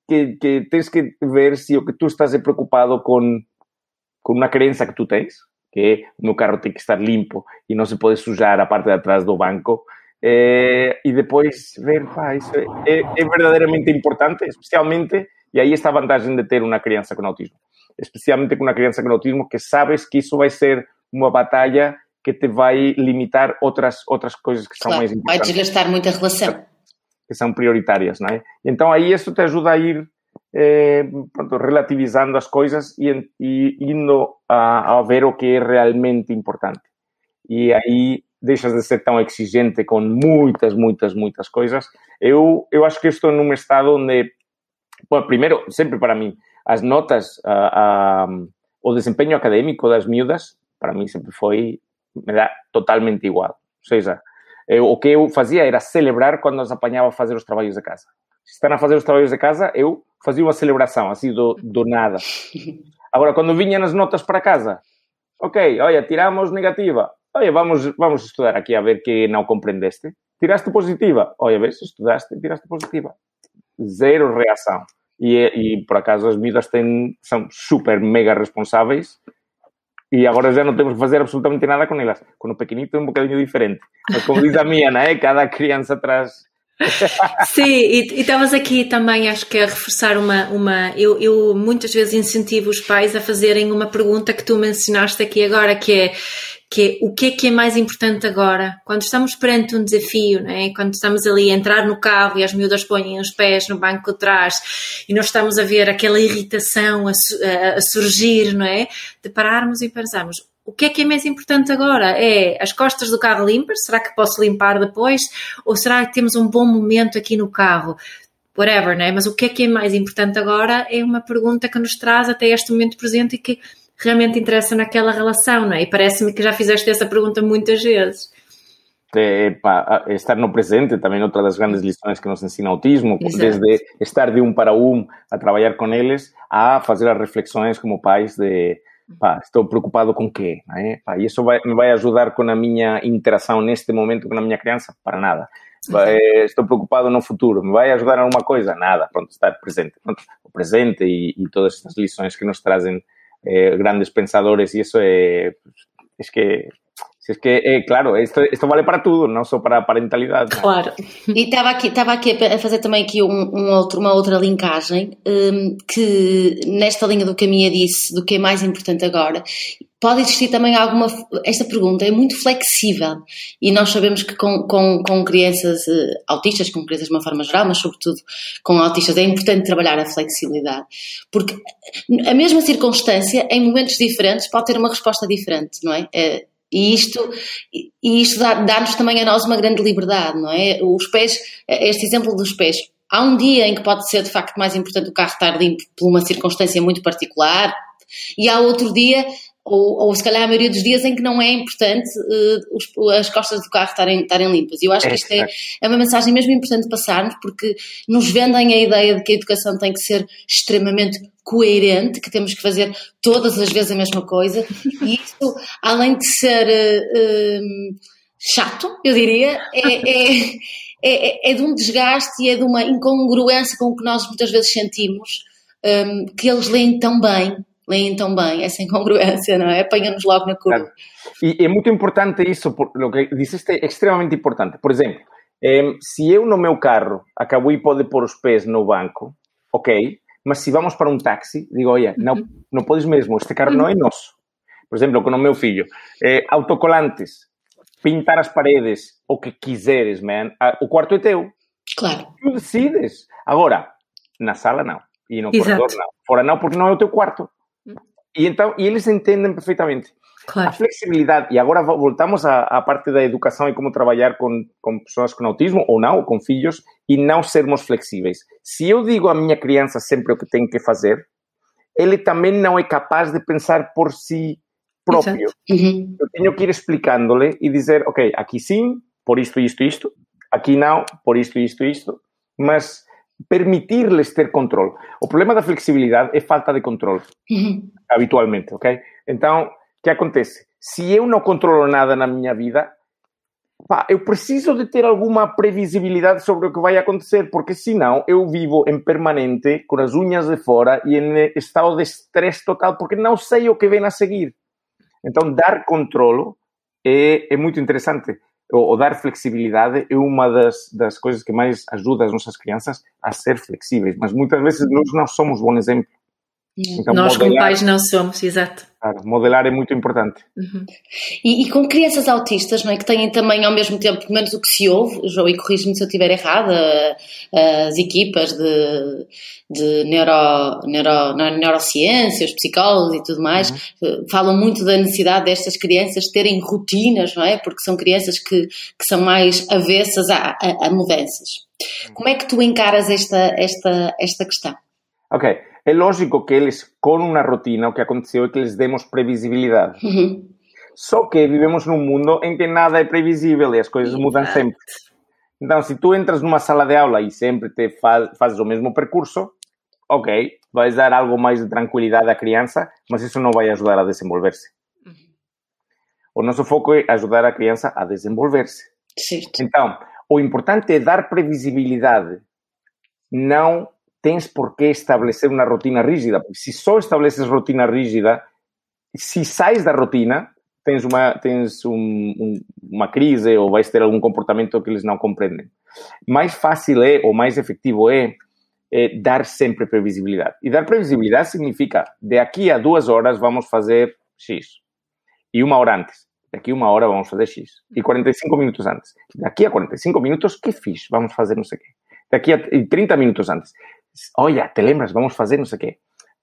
que, que tens que ver se o que tu estás preocupado com, com uma crença que tu tens, que o meu carro tem que estar limpo e não se pode sujar a parte de atrás do banco, eh, e depois ver, pá, isso é, é, verdadeiramente importante, especialmente, e aí está a vantagem de ter uma criança com autismo, especialmente com uma criança com autismo, que sabes que isso vai ser uma batalha que te vai limitar outras, outras coisas que são claro, mais importantes. Vai desgastar muita relação. Que são prioritárias, não é? Então aí isso te ajuda a ir eh, pronto, relativizando as coisas e, e indo a, a, ver o que é realmente importante. E aí deixas de ser tão exigente com muitas, muitas, muitas coisas. Eu, eu acho que estou num estado onde, bom, primeiro, sempre para mim, as notas, a, a, o desempenho académico das miúdas para mí sempre foi, me dá totalmente igual. Ou seja, eu, o que eu fazia era celebrar quando nos apanhava a fazer os trabalhos de casa. Se estão a fazer os trabalhos de casa, eu fazia uma celebração, assim, do, do nada. Agora, quando vinha nas notas para casa, ok, olha, tiramos negativa, olha, vamos, vamos estudar aqui a ver que não compreendeste. Tiraste positiva, olha, vês, estudaste, tiraste positiva. Zero reação. E, e por acaso as miúdas têm, são super mega responsáveis e agora já não temos que fazer absolutamente nada com elas. Com o pequenito é um bocadinho diferente. Mas como diz a minha, né? cada criança traz Sim, e estavas aqui também, acho que a reforçar uma. uma eu, eu muitas vezes incentivo os pais a fazerem uma pergunta que tu mencionaste aqui agora, que é que é o que é que é mais importante agora? Quando estamos perante um desafio, né? quando estamos ali a entrar no carro e as miúdas põem os pés no banco de trás e nós estamos a ver aquela irritação a, a, a surgir, não é? De pararmos e pensarmos o que é que é mais importante agora? É as costas do carro limpas? Será que posso limpar depois? Ou será que temos um bom momento aqui no carro? Whatever, né? Mas o que é que é mais importante agora é uma pergunta que nos traz até este momento presente e que realmente interessa naquela relação, não é? E parece-me que já fizeste essa pergunta muitas vezes. É, pá, estar no presente também outra das grandes lições que nos ensina autismo, Exato. desde estar de um para um a trabalhar com eles, a fazer as reflexões como pais de pá, estou preocupado com quê? É? Pá, e isso vai, me vai ajudar com a minha interação neste momento com a minha criança? Para nada. Vai, estou preocupado no futuro, me vai ajudar em alguma coisa? Nada, pronto, estar presente. Pronto, o presente e, e todas estas lições que nos trazem eh, grandes pensadores e isso é, es que Si es que, é claro, isto, isto vale para tudo, não só para a parentalidade. Claro. E estava aqui, estava aqui a fazer também aqui um, um outro, uma outra linkagem, um, que nesta linha do que a minha disse, do que é mais importante agora, pode existir também alguma. Esta pergunta é muito flexível e nós sabemos que com, com, com crianças uh, autistas, com crianças de uma forma geral, mas sobretudo com autistas, é importante trabalhar a flexibilidade, porque a mesma circunstância, em momentos diferentes, pode ter uma resposta diferente, não é? é e isto, e isto dá-nos dá também a nós uma grande liberdade, não é? Os pés, este exemplo dos pés, há um dia em que pode ser de facto mais importante o carro estar limpo por uma circunstância muito particular, e há outro dia ou, ou se calhar a maioria dos dias em que não é importante uh, os, as costas do carro estarem, estarem limpas. E eu acho que isto é, é. uma mensagem mesmo importante passarmos, porque nos vendem a ideia de que a educação tem que ser extremamente coerente, que temos que fazer todas as vezes a mesma coisa, e isso, além de ser uh, um, chato, eu diria, é, é, é, é, de um desgaste e é de uma incongruência com o que nós muitas vezes sentimos, um, que eles leem tão bem leem tão bem, essa incongruência, não é? Apanha-nos logo na curva. Claro. E é muito importante isso, por, o que disseste é extremamente importante. Por exemplo, eh, se eu no meu carro acabo e pode pôr os pés no banco, ok, mas se vamos para um táxi, digo, olha, não, uhum. não podes mesmo, este carro não é nosso. Por exemplo, com o meu filho, eh, autocolantes, pintar as paredes, o que quiseres, man, o quarto é teu. Claro. Tu decides. Agora, na sala não. E no Exato. corredor não. Fora não, porque não é o teu quarto. E então, e eles entendem perfeitamente. Claro. A flexibilidade, e agora voltamos à, à, parte da educação e como trabalhar com, com pessoas com autismo ou não, ou com filhos, e não sermos flexíveis. Se eu digo à minha criança sempre o que tem que fazer, ele também não é capaz de pensar por si próprio. Uhum. Eu tenho que ir explicando-lhe e dizer, ok, aqui sim, por isto, isto, isto, aqui não, por isto, isto, isto, mas permitir-lhes ter controle. O problema da flexibilidade é falta de controle, uhum. habitualmente, ok? Então, o que acontece? Se eu não controlo nada na minha vida, pá, eu preciso de ter alguma previsibilidade sobre o que vai acontecer, porque senão eu vivo em permanente, com as unhas de fora e em estado de estresse total, porque não sei o que vem a seguir. Então, dar controlo é, é muito interessante ou, dar flexibilidade é uma das, das coisas que mais ajuda as nossas crianças a ser flexíveis, mas muitas vezes nós não somos bom exemplo. Então, Nós, modelar, como pais, não somos, exato. Claro, modelar é muito importante. Uhum. E, e, com crianças autistas, não é? Que têm também, ao mesmo tempo, pelo menos o que se ouve, João, e corrige-me se eu estiver errada, as equipas de, de neuro, neuro, neurociências, psicólogos e tudo mais, uhum. Eh, falam muito da necessidade destas crianças terem rotinas, não é? Porque são crianças que, que são mais avessas a, a, a mudanças. Uhum. Como é que tu encaras esta, esta, esta questão? Ok. É lógico que eles, con unha rutina, o que aconteceu é que les demos previsibilidade. Uh -huh. Só que vivemos num mundo en que nada é previsível e as coisas mudan sempre. Então, se tu entras numa sala de aula e sempre te faz, fazes o mesmo percurso, ok, vais dar algo máis de tranquilidade á criança, mas isso non vai ajudar a desenvolverse. Uh -huh. O nosso foco é ajudar a criança a desenvolverse. Então, o importante é dar previsibilidade, não tens por que establecer uma rotina rígida. Porque se só estabeleces rotina rígida, se sais da rotina, tens uma, tens um, um, uma crise ou vais ter algum comportamento que eles não compreendem. Mais fácil é, ou mais efetivo é, é dar sempre previsibilidade. E dar previsibilidade significa, de aqui a duas horas vamos fazer X. E uma hora antes. Daqui uma hora vamos fazer X. E 45 minutos antes. Daqui a 45 minutos, que fiz? Vamos fazer não sei o quê. Daqui a 30 minutos antes. Olha, te lembras? Vamos fazer não sei o quê.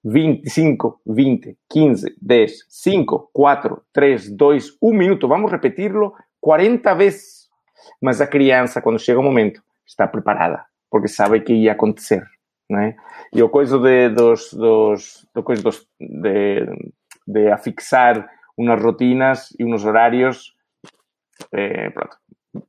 25, 20, 15, 10, 5, 4, 3, 2, 1 minuto. Vamos repetirlo 40 vezes. Mas a criança, quando chega o momento, está preparada, porque sabe que ia acontecer. Né? E o coisa de, dos, dos, do coisa dos, de, de afixar unas rotinas e unos horarios, eh, pronto,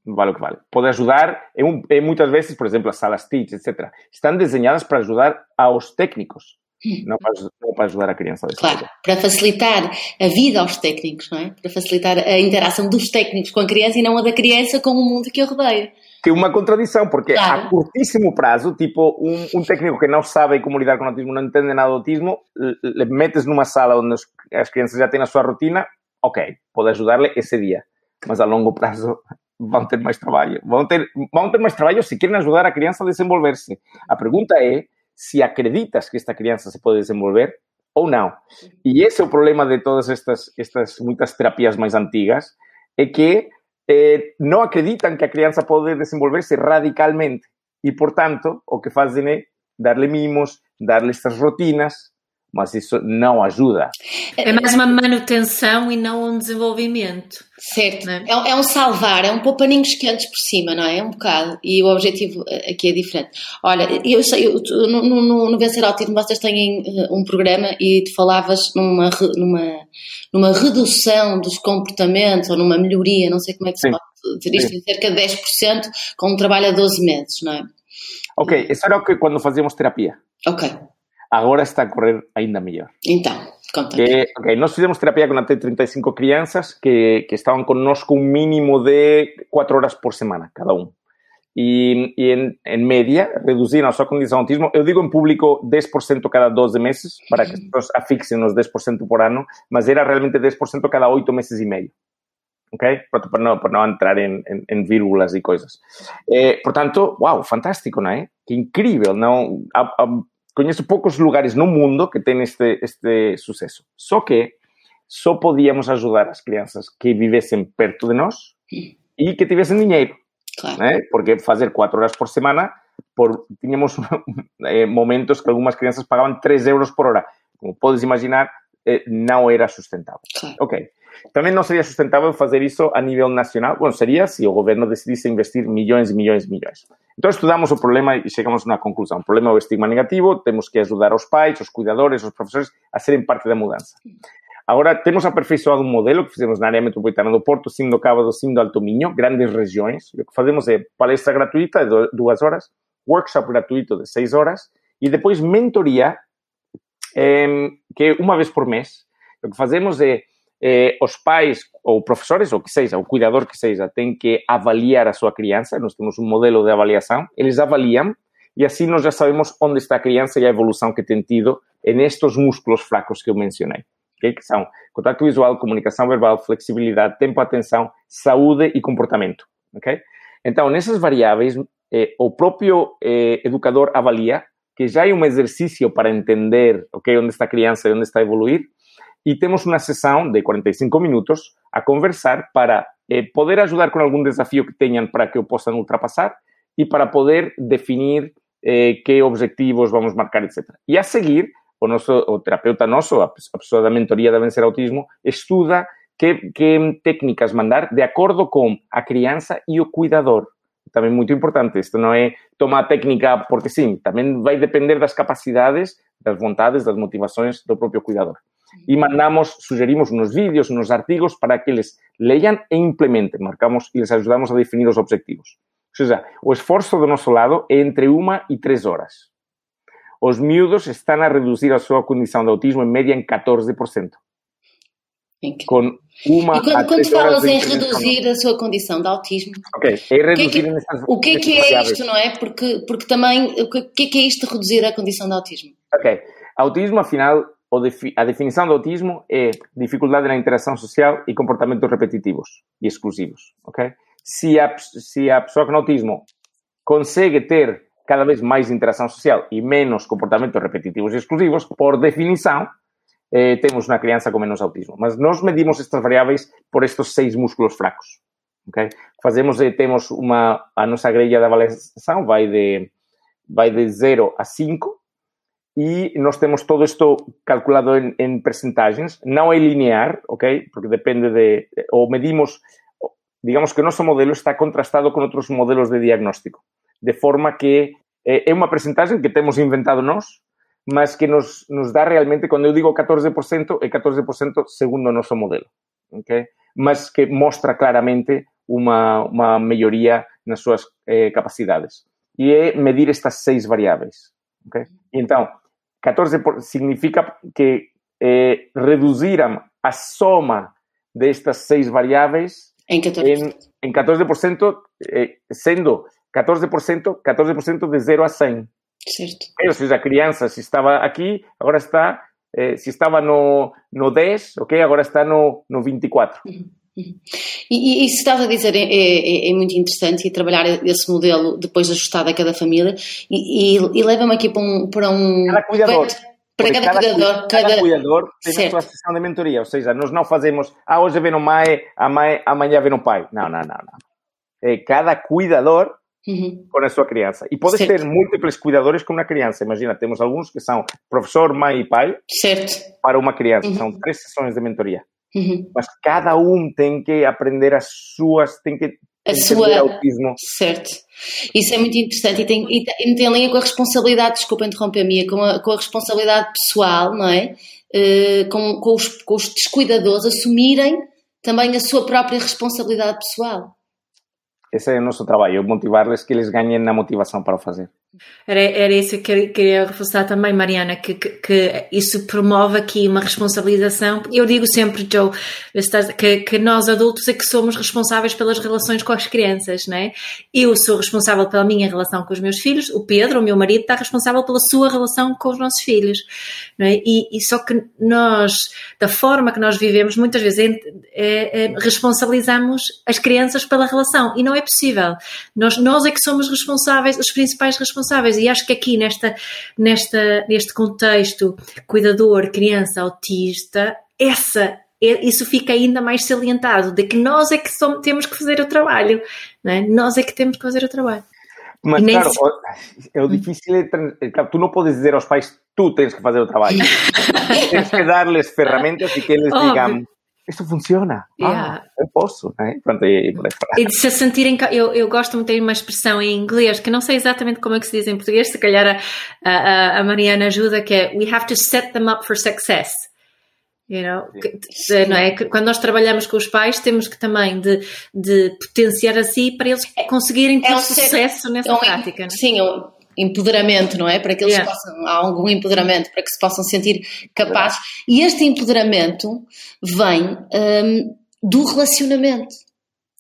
vale o que vale. Pode ajudar, e, e muitas vezes, por exemplo, as salas TIC, etc., estão desenhadas para ajudar aos técnicos, não para, não para ajudar a criança. Claro, para facilitar a vida aos técnicos, não é? Para facilitar a interação dos técnicos com a criança e não a da criança com o mundo que a rodeia que é uma contradição, porque claro. a curtíssimo prazo, tipo, um, um, técnico que não sabe como lidar com o autismo, não entende nada do autismo, le metes numa sala onde as crianças já têm a sua rotina, ok, pode ajudar-lhe esse dia, mas a longo prazo vão ter mais trabalho. Vão ter, vão ter mais trabalho se querem ajudar a criança a desenvolver-se. A pergunta é se acreditas que esta criança se pode desenvolver ou não. E esse é o problema de todas estas, estas muitas terapias mais antigas, é que eh, não acreditam que a criança pode desenvolver-se radicalmente e, portanto, o que fazem é dar-lhe mimos, dar-lhe estas rotinas, mas isso não ajuda. É mais uma manutenção e não um desenvolvimento. Certo. É? é? É, um salvar, é um pôr paninhos quentes por cima, não é? É um bocado. E o objetivo aqui é diferente. Olha, eu sei, eu, no, no, no Vencer Autismo vocês têm eh, um programa e tu falavas numa, numa, numa redução dos comportamentos ou numa melhoria, não sei como é que se Sim. pode dizer isto, em cerca de 10% com um trabalho a 12 meses, não é? Ok, isso era o que quando fazíamos terapia. Ok agora está a correr ainda melhor. Então, conta que, Nós fizemos terapia com até 35 crianças que, que estavam conosco um mínimo de 4 horas por semana, cada um. E, e en, en, média, reduziram a sua condição de autismo, eu digo em público 10% cada 12 meses, para que pessoas afixem os 10% por ano, mas era realmente 10% cada 8 meses e meio. Ok? Para não entrar em, em, em vírgulas e coisas. Eh, portanto, wow, fantástico, não é? Que incrível, não? A, a, conheço poucos lugares no mundo que têm este, este sucesso. Só que só podíamos ajudar as crianças que vivessem perto de nós e que tivessem dinheiro. Claro. Né? Porque fazer quatro horas por semana, por, tínhamos eh, momentos que algumas crianças pagavam 3 euros por hora. Como podes imaginar, eh, não era sustentável. Claro. Ok. Também não seria sustentável fazer isso a nível nacional. Bom, seria se o governo decidisse investir milhões e milhões e milhões. Entón, estudamos o problema e chegamos a unha conclusión. O problema do estigma negativo, temos que ajudar os pais, os cuidadores, os profesores a seren parte da mudanza. Agora, temos aperfeiçoado un modelo que fizemos na área metropolitana do Porto, sim do Cabo, do sim do Alto Miño, grandes regiões. O que fazemos é palestra gratuita de duas horas, workshop gratuito de seis horas e depois mentoría, eh, que é unha vez por mes. O que fazemos é eh, os pais ou professores, ou que seja, o cuidador que seja, tem que avaliar a sua criança. Nós temos um modelo de avaliação. Eles avaliam e assim nós já sabemos onde está a criança e a evolução que tem tido nestes músculos fracos que eu mencionei. Okay? Que são contato visual, comunicação verbal, flexibilidade, tempo, atenção, saúde e comportamento. Okay? Então, nessas variáveis, eh, o próprio eh, educador avalia que já é um exercício para entender okay, onde está a criança e onde está a evoluir, e temos uma sessão de 45 minutos a conversar para eh, poder ajudar com algum desafio que tenham para que o possam ultrapassar e para poder definir eh, que objetivos vamos marcar, etc. E a seguir, o, nosso, o terapeuta nosso, a pessoa da mentoria da Vencer Autismo, estuda que, que técnicas mandar de acordo com a criança e o cuidador. Também muito importante, isto não é tomar a técnica porque sim, também vai depender das capacidades, das vontades, das motivações do próprio cuidador e mandamos, sugerimos unos vídeos, unos artigos para que eles leiam e implementem. Marcamos e les ajudamos a definir os objetivos. Ou seja, o esforço do nosso lado é entre uma e três horas. Os miúdos estão a reduzir a súa condição de autismo en media en 14%. Con, uma E quando, a quando falas em reduzir a sua condição de autismo, Ok, é o que é reduzir que, é, que é isto, não é? Porque, porque também, o que, é que é isto de reduzir a condição de autismo? Ok. Autismo, afinal, a definição do autismo é dificuldade na interação social e comportamentos repetitivos e exclusivos. Ok? Se a, se a pessoa com autismo consegue ter cada vez mais interação social e menos comportamentos repetitivos e exclusivos, por definição, eh, temos uma criança com menos autismo. Mas nós medimos estas variáveis por estes seis músculos fracos. ok? Fazemos, eh, temos uma, a nossa grelha de avaliação vai de, vai de 0 a 5 e nós temos todo isto calculado em, em percentagens, não é linear, ok? Porque depende de, ou medimos, digamos que o nosso modelo está contrastado com outros modelos de diagnóstico, de forma que eh, é uma percentagem que temos inventado nós, mas que nos, nos dá realmente, quando eu digo 14%, é 14% segundo o nosso modelo, ok? Mas que mostra claramente uma, uma melhoria nas suas eh, capacidades. E é medir estas seis variáveis, ok? Então, 14 por- significa que eh, reduziram a soma destas seis variáveis Em 14%. em, em 14%, eh, sendo 14%, 14% de 0 a 100. Certo. Ou seja, a criança, se estava aqui, agora está, eh, se estava no, no 10, ok, agora está no, no 24. E, e, e se estás a dizer, é, é, é muito interessante e trabalhar esse modelo depois ajustado a cada família e, e, e leva-me aqui para um, para um Cada cuidador. para Porque cada, cuidador, cu- cada cada, cuidador tem a Certo. sua sessão de mentoria. Ou seja, nós não fazemos, ah, hoje vem o mãe, a mãe, amanhã vem o pai. Não, não, não. não. É cada cuidador Uhum. com a sua criança. E pode Certo. ter múltiplos cuidadores com uma criança. Imagina, temos alguns que são professor, mãe e pai certo. para uma criança. Uhum. São três sessões de mentoria. Uhum. Mas cada um tem que aprender as suas, tem que A sua- autismo. Certo. Isso é muito interessante e tem, e tem, tem linha com a responsabilidade, desculpa interromper-me, com a, com a responsabilidade pessoal, não é? Eh, com, com, os, com os descuidadores assumirem também a sua própria responsabilidade pessoal. Esse é o nosso trabalho, motivar-les que eles ganhem na motivação para o fazer. Era, era isso que queria reforçar também, Mariana, que, que, que isso promove aqui uma responsabilização. Eu digo sempre, Joe, que, que nós adultos é que somos responsáveis pelas relações com as crianças, não é? Eu sou responsável pela minha relação com os meus filhos, o Pedro, o meu marido, está responsável pela sua relação com os nossos filhos, não é? E, e só que nós, da forma que nós vivemos, muitas vezes é, é, é, responsabilizamos as crianças pela relação e não é possível. Nós, nós é que somos responsáveis, os principais responsáveis. E acho que aqui nesta, nesta, neste contexto, cuidador, criança, autista, essa, é- isso fica ainda mais salientado, de que nós é que somos, temos que fazer o trabalho, não é? Nós é que temos que fazer o trabalho. Mas, claro, se- é o difícil tran- é, claro, tu não podes dizer aos pais, tu tens que fazer o trabalho. tens que dar-lhes ferramentas e que eles Óbvio. digam, isso funciona. Yeah. Ah, eu posso, né? Pronto, e, e aí fora. E de se sentirem. Eu, eu gosto muito de uma expressão em inglês que não sei exatamente como é que se diz em português, se calhar a, a, a Mariana ajuda, que é We have to set them up for success. You know? Que- de- não é? Que Quando nós trabalhamos com os pais, temos que também de, de potenciar assim para eles conseguirem ter É um ser- sucesso nessa É um- prática. é? Sim, é um empoderamento, não é? Para que eles Yeah. possam, há algum empoderamento, para que se possam sentir capazes. E este empoderamento vem hum, do relacionamento,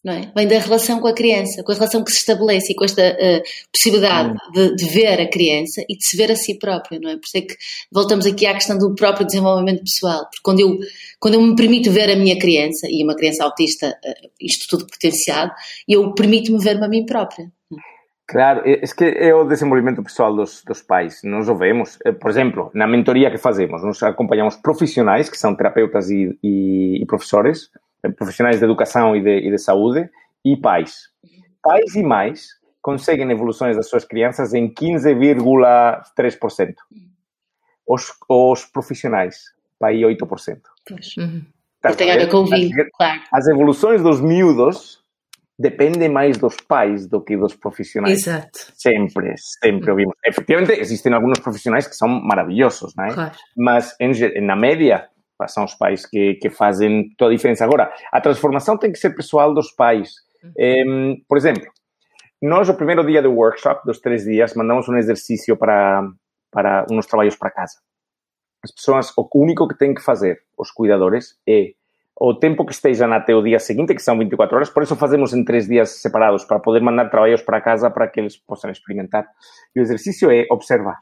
não é? Vem da relação com a criança, com a relação que se estabelece e com esta uh, possibilidade de, de ver a criança e de se ver a si próprio, não é? Por isso é que voltamos aqui à questão do próprio desenvolvimento pessoal, porque quando eu, quando eu me permito ver a minha criança, e uma criança autista, uh, isto tudo potenciado, eu permito-me ver-me a mim própria. Claro, é es que é o desenvolvimento pessoal dos, dos pais. Nós o vemos, eh, por exemplo, na mentoria que fazemos, nós acompanhamos profissionais, que são terapeutas e, e, e professores, eh, profissionais de educação e de, e de saúde, e pais. Pais e mães conseguem evoluções das suas crianças em 15,3%. Os, os profissionais, pai 8%. Pois. Uhum. Estás tem a ver com o vinho, As- claro. As evoluções dos miúdos dependem mais dos pais do que dos profissionais. Exato, Sempre, sempre ouvimos. Efectivamente, existem algunos profissionais que são maravilhosos, não é? claro. Mas, ge- na média, pá, são os pais que, que fazem toda a diferença. Agora, a transformação tem que ser pessoal dos pais. Em, por exemplo, nós, o primeiro dia do workshop, dos três dias, mandamos um exercício para, para uns trabalhos para casa. As pessoas, o único que têm que fazer, os cuidadores, é o tempo que estejam até o dia seguinte, que são 24 horas, por isso fazemos em três dias separados, para poder mandar trabalhos para casa para que eles possam experimentar. E o exercício é observar.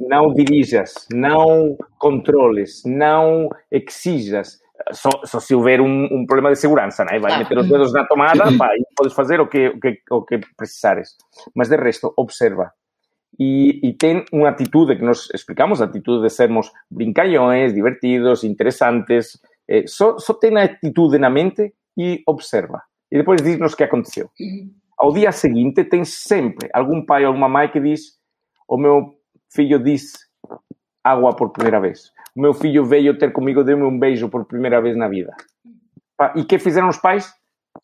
Não dirijas, não controles, não exijas. Só, só se houver um, um, problema de segurança, né? vai ah. meter os dedos na tomada pá, e podes fazer o que, o, que, o que precisares. Mas de resto, observa. E, e, tem uma atitude que nós explicamos, a atitude de sermos brincalhões, divertidos, interessantes, eh, só, só tem a atitude na mente e observa. E depois diz-nos o que aconteceu. Uhum. Ao dia seguinte, tem sempre algum pai ou alguma mãe que diz: O meu filho disse água por primeira vez. O meu filho veio ter comigo, deu-me um beijo por primeira vez na vida. E que fizeram os pais?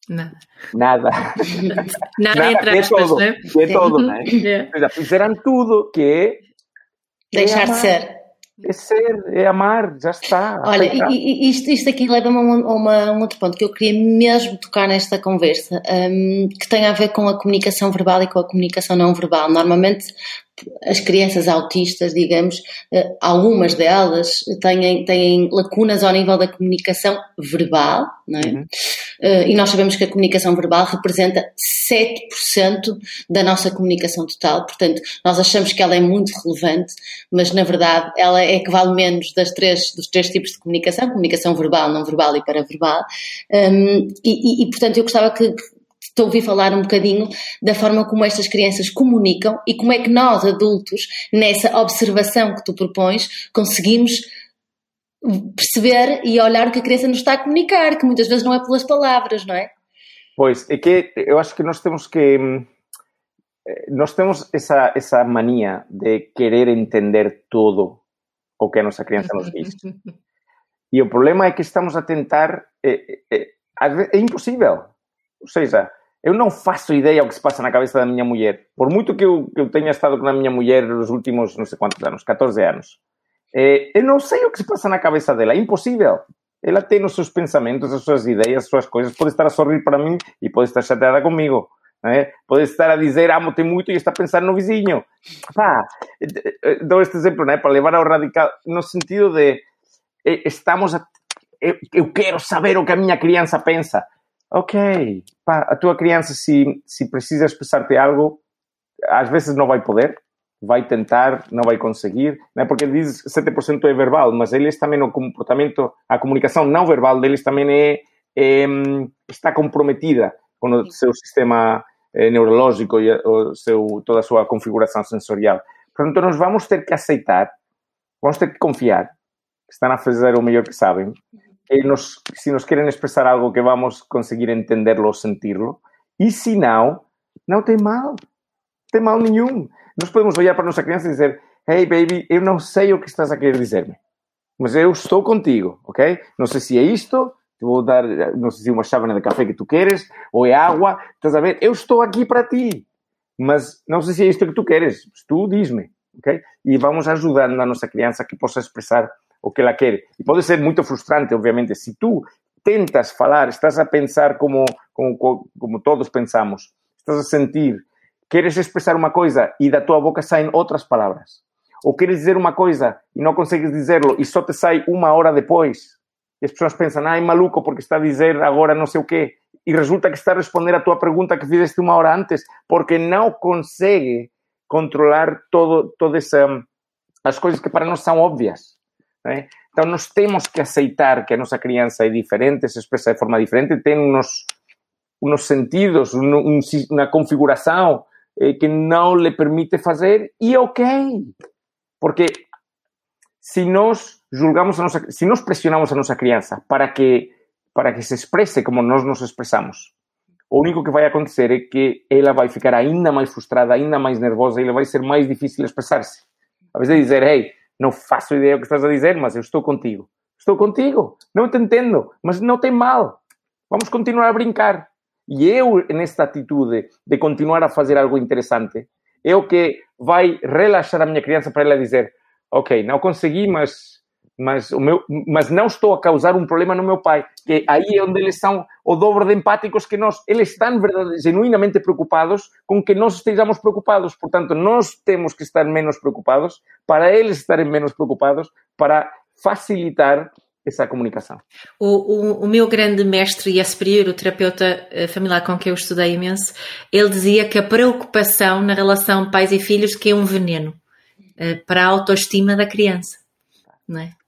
Nada. Nada. Nada, Nada entre aspas, todo, né? De todo, né? Yeah. Fizeram tudo que é Deixar de ser. É ser, é amar, já está. Olha, isto, isto aqui leva-me a, uma, a, um outro ponto que eu queria mesmo tocar nesta conversa, um, que tem a ver com a comunicação verbal e com a comunicação não verbal. Normalmente, as crianças autistas, digamos, eh, algumas delas têm, têm lacunas ao nível da comunicação verbal, é? Uhum. Eh, e nós sabemos que a comunicação verbal representa 7% da nossa comunicação total, portanto, nós achamos que ela é muito relevante, mas na verdade ela é que vale menos das três, dos três tipos de comunicação, comunicação verbal, não verbal e paraverbal, um, e, e, e portanto eu gostava que, ouvi falar um bocadinho da forma como estas crianças comunicam e como é que nós, adultos, nessa observação que tu propões, conseguimos perceber e olhar o que a criança nos está a comunicar, que muitas vezes não é pelas palavras, não é? Pois, é que eu acho que nós temos que. Eh, nós temos essa, essa mania de querer entender todo o que a nossa criança nos diz. E o problema é que estamos a tentar. É, é, é impossível. Ou seja, eu não faço ideia o que se passa na cabeça da minha mulher. Por muito que eu, que eu tenha estado com a minha mulher nos últimos, não sei quantos anos, 14 anos, é, eu não sei o que se passa na cabeça dela. É impossível. Ela tem os seus pensamentos, as suas ideias, as suas coisas. Pode estar a sorrir para mim e pode estar chateada comigo. É? Pode estar a dizer amo-te muito e está a pensar no vizinho. Pá, dou este exemplo né, para levar ao radical, no sentido de estamos a, eu, eu quero saber o que a minha criança pensa ok, pá, a tua criança, se, se precisa expressar-te algo, às vezes não vai poder, vai tentar, não vai conseguir, né? porque diz 7% é verbal, mas eles também, o comportamento, a comunicação não verbal deles também é, é está comprometida com o seu sistema eh, neurológico e o seu, toda a sua configuração sensorial. Portanto, nós vamos ter que aceitar, vamos ter que confiar que estão a fazer o melhor que sabem que nos, si nos queren expresar algo que vamos conseguir entenderlo ou sentirlo. E se não, não tem mal. Tem mal nenhum. Nós podemos olhar para a nossa criança e dizer: Hey, baby, eu não sei o que estás a querer dizer-me, mas eu estou contigo, ok? Não sei se é isto, te vou dar, não sei se é uma chávena de café que tu queres, ou é água, estás a ver? Eu estou aqui para ti, mas não sei se é isto que tu queres, tu diz-me, ok? E vamos ajudando a nossa criança que possa expressar o que ela quer. E pode ser muito frustrante, obviamente, se tu tentas falar, estás a pensar como, como, como todos pensamos, estás a sentir, queres expressar uma coisa e da tua boca saem outras palavras. Ou queres dizer uma coisa e não consegues dizê-lo e só te sai uma hora depois. E as pessoas pensam, ai, maluco, porque está a dizer agora não sei o quê. E resulta que está a responder a tua pergunta que fizeste uma hora antes, porque não consegue controlar todo, todas as coisas que para nós são óbvias. Né? Então, nós temos que aceitar que a nossa criança é diferente, se expressa de forma diferente, tem uns, uns sentidos, um, eh, que não lhe permite fazer, e ok. Porque se nós julgamos a nossa, se nós pressionamos a nossa criança para que para que se expresse como nós nos expressamos, o único que vai acontecer é que ela vai ficar ainda mais frustrada, ainda mais nervosa, e ela vai ser mais difícil expressar-se. A vez de dizer, hey, não faço ideia do que estás a dizer, mas eu estou contigo. Estou contigo. Não te entendo, mas não tem mal. Vamos continuar a brincar. E eu, nesta atitude de continuar a fazer algo interessante, é o que vai relaxar a minha criança para ela dizer: Ok, não consegui, mas mas, o meu, mas não estou a causar um problema no meu pai, que aí é onde eles são o dobro de empáticos que nós. Eles estão verdade, genuinamente preocupados com que nós estejamos preocupados. Portanto, nós temos que estar menos preocupados para eles estarem menos preocupados, para facilitar essa comunicação. O, o, o, meu grande mestre e superior, o terapeuta eh, familiar com quem eu estudei imenso, ele dizia que a preocupação na relação pais e filhos que é um veneno uh, para a autoestima da criança, não é?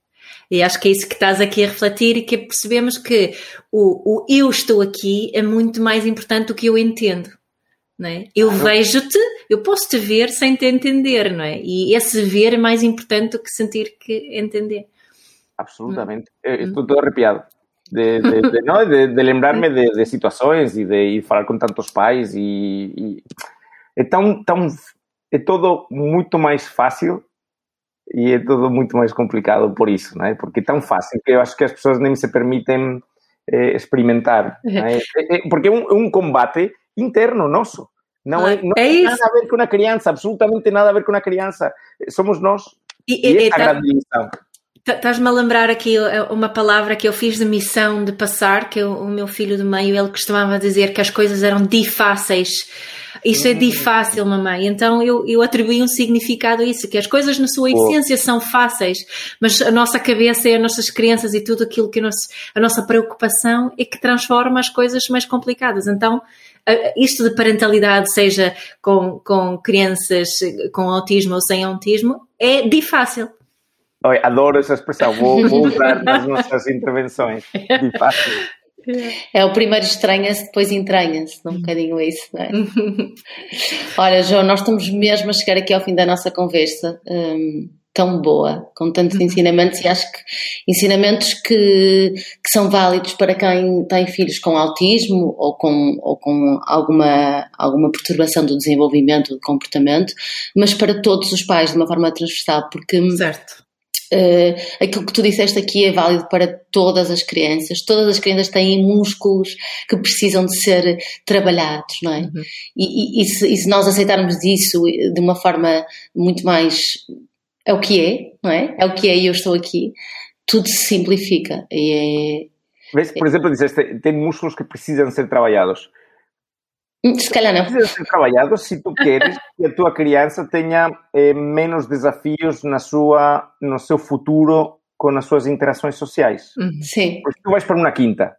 E acho que é isso que estás aqui a refletir e que percebemos que o, o eu estou aqui é muito mais importante do que eu entendo. Não é? Eu vejo-te, eu posso te ver sem te entender, não é? E esse ver é mais importante do que sentir que entender. Absolutamente. Mm. Estou todo arrepiado. De, de, de, ¿no? de, de lembrarme de, de, situações e de ir falar com tantos pais e, e é tão, tão é todo muito mais fácil e é tudo muito mais complicado por isso, não é? Porque é tão fácil que eu acho que as pessoas nem se permitem eh, experimentar, é? É, porque é um, é um, combate interno nosso. Não, é, não tem nada a ver com a criança, absolutamente nada a ver com a criança. Somos nós. E, e, e tá, grande lição. Estás-me a lembrar aqui eh, uma palavra que eu fiz de missão de passar, que o, o meu filho do meio, ele costumava dizer que as coisas eram difíceis isso é de fácil, mamãe. Então eu, eu atribuí um significado a isso, que as coisas na sua essência são fáceis, mas a nossa cabeça e as nossas crianças e tudo aquilo que a nossa, a nossa preocupação é que transforma as coisas mais complicadas. Então, isto de parentalidade, seja com, com crianças com autismo ou sem autismo, é de Adoro essa expressão, vou, vou usar nas nossas intervenções. De. É o primeiro estranha-se, depois entranha-se, um bocadinho isso, não é? Olha, João, nós estamos mesmo a chegar aqui ao fim da nossa conversa, um, tão boa, com tantos uhum. ensinamentos, e acho que ensinamentos que, que são válidos para quem tem filhos com autismo ou com, ou com alguma, alguma perturbação do desenvolvimento, do comportamento, mas para todos os pais de uma forma transversal, porque. Certo Uh, aquilo que tu disseste aqui é válido para todas as crianças. Todas as crianças têm músculos que precisam de ser trabalhados, não é? Uhum. E, e, e, se, e, se, nós aceitarmos isso de uma forma muito mais. É o que é, não é? É o que é e eu estou aqui. Tudo se simplifica. E é, Vês, por exemplo, disseste, tem músculos que precisam ser trabalhados. Se calhar não. Precisa ser trabalhado se tu queres que a tua criança tenha eh, menos desafios na sua, no seu futuro com as suas interações sociais. Uhum. Sim. Porque tu vais para uma quinta,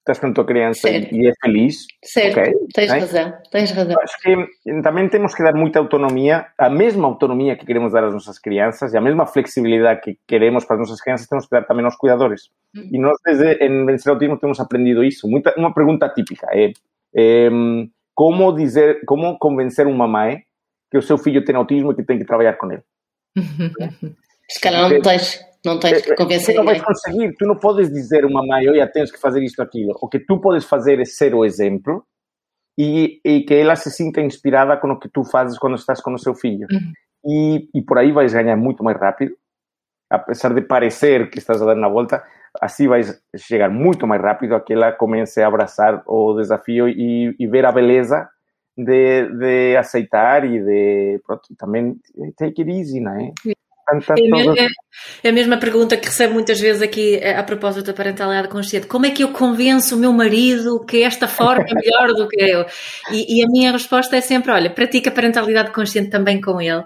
estás com a tua criança certo. e é feliz. Certo, okay, tens né? razão, tens razão. Acho que também temos que dar muita autonomia, a mesma autonomia que queremos dar às nossas crianças e a mesma flexibilidade que queremos para as nossas crianças, temos que dar também aos cuidadores. Uhum. E nós, desde em Vencer Autismo, temos aprendido isso. Muita, uma pergunta típica é é, como dizer, como convencer uma mãe que o seu filho tem autismo e que tem que trabalhar com ele? Se calhar não tens, não tens que convencer. Tu não vais conseguir, tu não podes dizer a uma mãe, olha, tens que fazer isto, aquilo. O que tu podes fazer é ser o exemplo e, e que ela se sinta inspirada com o que tu fazes quando estás com o seu filho. Uhum. E, e por aí vais ganhar muito mais rápido, apesar de parecer que estás a dar na volta, assim vais chegar muito mais rápido a que ela comece a abraçar o desafio e, e ver a beleza de, de, aceitar e de pronto, também take it easy, não é? É, é, a mesma pergunta que recebo muitas vezes aqui eh, a propósito da parentalidade consciente. Como é que eu convenço o meu marido que esta forma é melhor do que eu? E, e a minha resposta é sempre: olha, pratica a parentalidade consciente também com ele.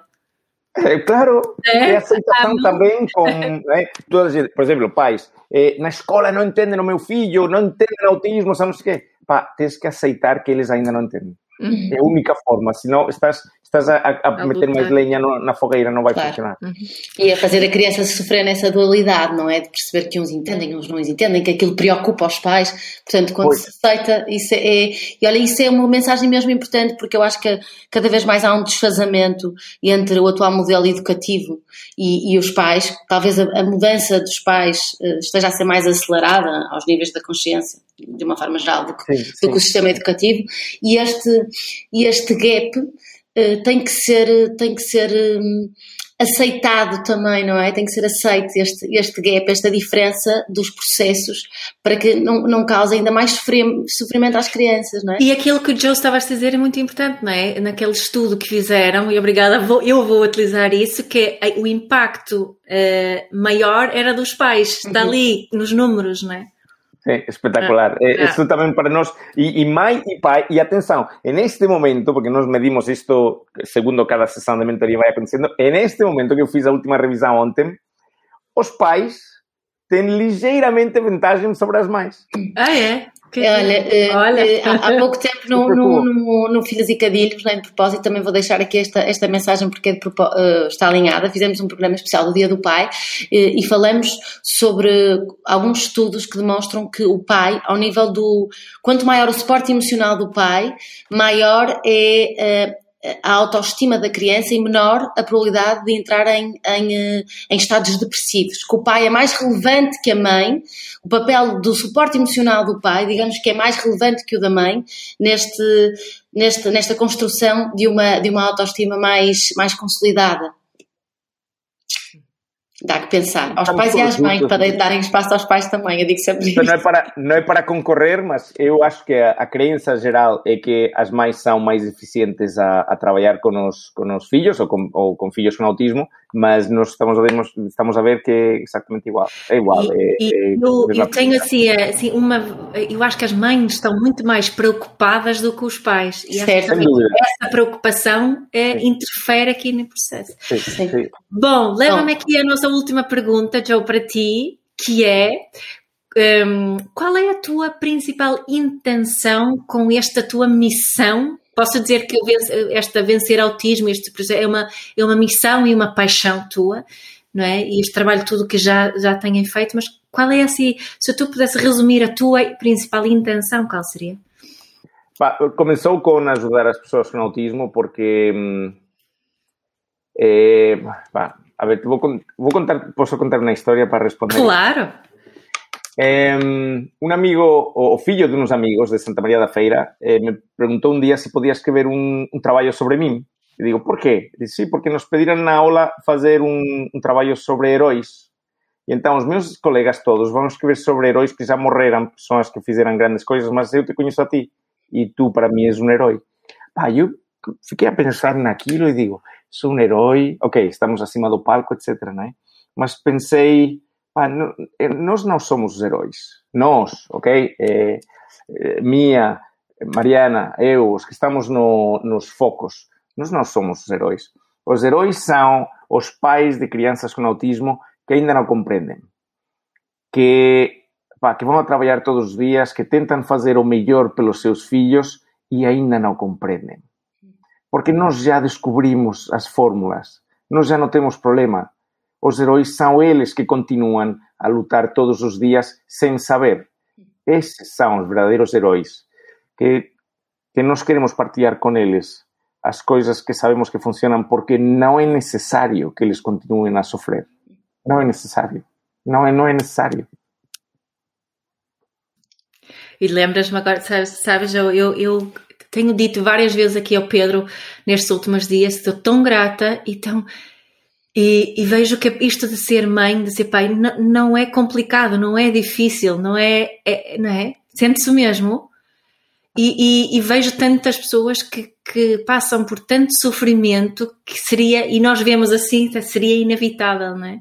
É, claro, é, é aceitação ah, também com. Né, todas, por exemplo, pais, eh, na escola não entendem o meu filho, não entendem autismo, sabe o quê? Pá, tens que aceitar que eles ainda não entendem. Uhum. É a única forma, senão estás estás a, a, a meter mais lenha no, na fogueira, não vai claro. funcionar. Uhum. E a fazer a criança sofrer nessa dualidade, não é? De perceber que uns entendem, uns não entendem, que aquilo preocupa os pais. Portanto, quando pois. se aceita, isso é, é. E olha, isso é uma mensagem mesmo importante, porque eu acho que cada vez mais há um desfazamento entre o atual modelo educativo e, e os pais. Talvez a, a, mudança dos pais uh, esteja a ser mais acelerada aos níveis da consciência, de uma forma geral, do que, sim, sim. do que o sistema educativo. E este, e este gap eh, tem que ser, tem que ser um, aceitado também, não é? Tem que ser aceito este, este gap, esta diferença dos processos para que não, não cause ainda mais sofrimento às crianças, não é? E aquilo que o Joe estava a dizer é muito importante, não é? Naquele estudo que fizeram, e obrigada, vou, eu vou utilizar isso, que é o impacto uh, maior era dos pais, está uhum. ali nos números, não é? Sí, espectacular. Eh, esto también para nos, y, y mai y pai, y atención, en este momento, porque nos medimos isto segundo cada sesión de mentoría vai acontecendo, en este momento que eu fiz a última revisão ontem, os pais têm ligeiramente vantagem sobre as mães. Ah, é? Olha, eh, Olha. Eh, há, há, pouco tempo no, no, no, no Filhos e Cadilhos, né, de propósito, também vou deixar aqui esta, esta mensagem porque é de, uh, está alinhada. Fizemos um programa especial do Dia do Pai e falamos sobre alguns estudos que demonstram que o pai, ao nível do. Quanto maior o suporte emocional do pai, maior é a autoestima da criança e menor a probabilidade de entrar em, em, eh, em, estados depressivos. Que o pai é mais relevante que a mãe, o papel do suporte emocional do pai, digamos que é mais relevante que o da mãe, neste, neste, nesta construção de uma, de uma autoestima mais, mais consolidada. Dá que pensar. Aos pais e às mães, para darem espaço aos pais também, eu digo sempre isso. Não é para, não é para concorrer, mas eu acho que a, a crença geral é que as mães são mais eficientes a, a trabalhar com os, com os filhos ou com, ou com filhos com autismo, mas nós estamos a ver, estamos a ver que é exatamente igual. É igual. E, é, e é, eu, eu tenho assim, assim, uma. Eu acho que as mães estão muito mais preocupadas do que os pais. E certo. essa preocupação é, interfere aqui no processo. Sim, sim. Bom, leva-me aqui a nossa última pergunta, Joe, para ti, que é um, qual é a tua principal intenção com esta tua missão? Posso dizer que esta vencer autismo, este é uma, é uma missão e uma paixão tua, não é? E este trabalho tudo que já, já têm feito, mas qual é assim, se tu pudesse resumir a tua principal intenção, qual seria? Bah, começou com ajudar as pessoas com autismo porque hum, é, bah, a ver, vou, vou contar, posso contar uma história para responder? Claro. Eh, un amigo, o fillo de uns amigos de Santa María da Feira, eh, me preguntou un día se podía escrever un, un traballo sobre min. E digo, por qué? Dice, sí, porque nos pediran na aula fazer un, un traballo sobre heróis. E então meus colegas todos vão escrever sobre heróis que já morreram, pessoas que fizeram grandes coisas, mas eu te conheço a ti e tu para mim és um herói. Pá, eu fiquei a pensar naquilo e digo, sou um herói, ok, estamos acima do palco, etc, né? Mas pensei, eh, nós não somos os heróis. Nós, ok? É, é, Mia, Mariana, eu, os que estamos no, nos focos, nós não somos os heróis. Os heróis são os pais de crianças com autismo que ainda não compreendem. Que, pá, que vão a trabalhar todos os dias, que tentam fazer o melhor pelos seus filhos e ainda não compreendem porque nós já descobrimos as fórmulas, nós já não temos problema. Os heróis são eles que continuam a lutar todos os dias sem saber. Esses são os verdadeiros heróis, que, que nós queremos partilhar com eles as coisas que sabemos que funcionam, porque não é necessário que eles continuem a sofrer. Não é necessário. Não é, não é necessário. E lembras-me agora, sabes, eu, eu, eu tenho dito várias vezes aqui ao Pedro nestes últimos dias, estou tão grata e tão. E, e vejo que isto de ser mãe, de ser pai, não, não é complicado, não é difícil, não é. é não é? Sente-se mesmo. E, e, e, vejo tantas pessoas que, que passam por tanto sofrimento que seria, e nós vemos assim, seria inevitável, não é?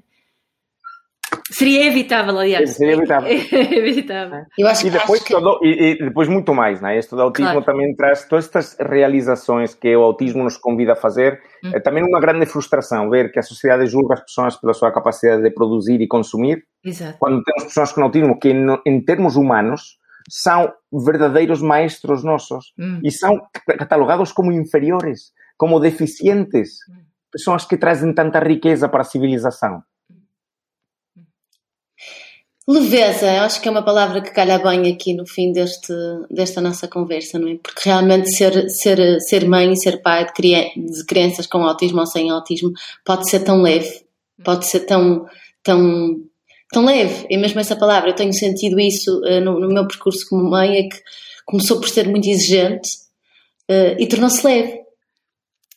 Seria evitável, aliás. Seria evitável. evitável. Eu acho, e, depois acho que... todo, e, e, depois muito mais, né? Isto do autismo claro. também traz todas estas realizações que o autismo nos convida a fazer. Hum. É também uma grande frustração ver que a sociedade julga as pessoas pela sua capacidade de produzir e consumir. Exato. Quando temos pessoas com autismo que, em termos humanos, são verdadeiros maestros nossos hum. e são catalogados como inferiores, como deficientes. Hum. Pessoas que trazem tanta riqueza para a civilização. Leveza, acho que é uma palavra que calha bem aqui no fim deste, desta nossa conversa, não é? Porque realmente ser, ser, ser mãe e ser pai de, de crianças com autismo ou sem autismo pode ser tão leve, pode ser tão, tão, tão leve. E mesmo essa palavra, eu tenho sentido isso uh, no, no, meu percurso como mãe, é que começou por ser muito exigente uh, e tornou-se leve,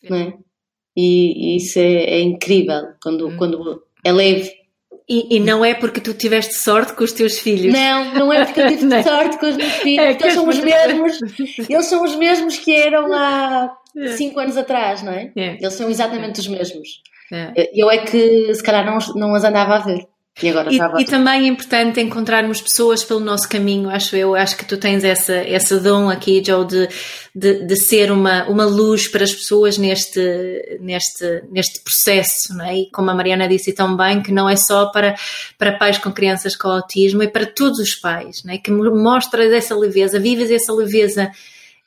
não é? E, e isso é, é incrível quando, hum. quando é leve e, e, não é porque tu tiveste sorte com os teus filhos. Não, não é porque eu tive é? sorte com os meus filhos, é, eles são os mesmos, eles são os mesmos que eram há é. cinco anos atrás, não é? é. Eles são exatamente os mesmos. É. Eu é que se calhar não, não as andava a ver. E, agora e, e também é importante encontrarmos pessoas pelo nosso caminho, acho eu. Acho que tu tens essa, essa dom aqui, Joe, de, de, de ser uma, uma luz para as pessoas neste, neste, neste processo, não é? E como a Mariana disse tão bem, que não é só para, para pais com crianças com autismo, é para todos os pais, não é? Que mostras essa leveza, vives essa leveza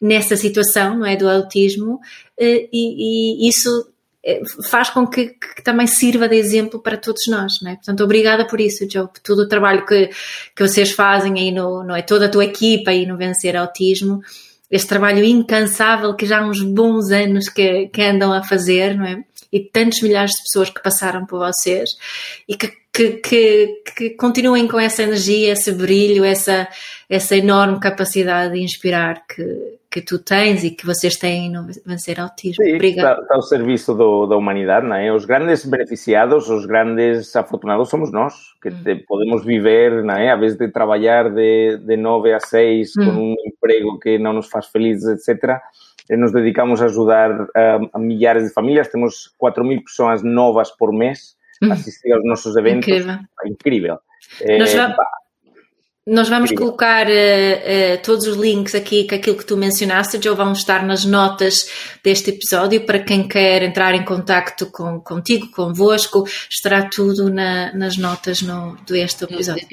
nessa situação, não é? Do autismo, eh, e, e isso faz com que, que, também sirva de exemplo para todos nós, não é? Portanto, obrigada por isso, Joe, por todo o trabalho que, que vocês fazem aí no, não é? Toda a tua equipa aí no Vencer Autismo, este trabalho incansável que já há uns bons anos que, que andam a fazer, não é? E tantos milhares de pessoas que passaram por vocês e que, que, que, que continuem com essa energia, esse brilho, essa, essa enorme capacidade de inspirar que, que tu tens e que vocês têm no Vencer Autismo. Obrigada. Está, ao serviço do, da humanidade, não é? Os grandes beneficiados, os grandes afortunados somos nós, que te, podemos viver, não é? A vez de trabalhar de, de 9 a 6 mm. com um emprego que não nos faz felizes, etc., nos dedicamos a ajudar a, a milhares de famílias. Temos 4 mil pessoas novas por mês mm. assistir aos nossos eventos. Incrível. Incrível. Eh, nós vamos Sim. colocar uh, uh, todos os links aqui com aquilo que tu mencionaste, já vão estar nas notas deste episódio para quem quer entrar em contacto com, contigo, convosco, estará tudo na, nas notas no, deste episódio.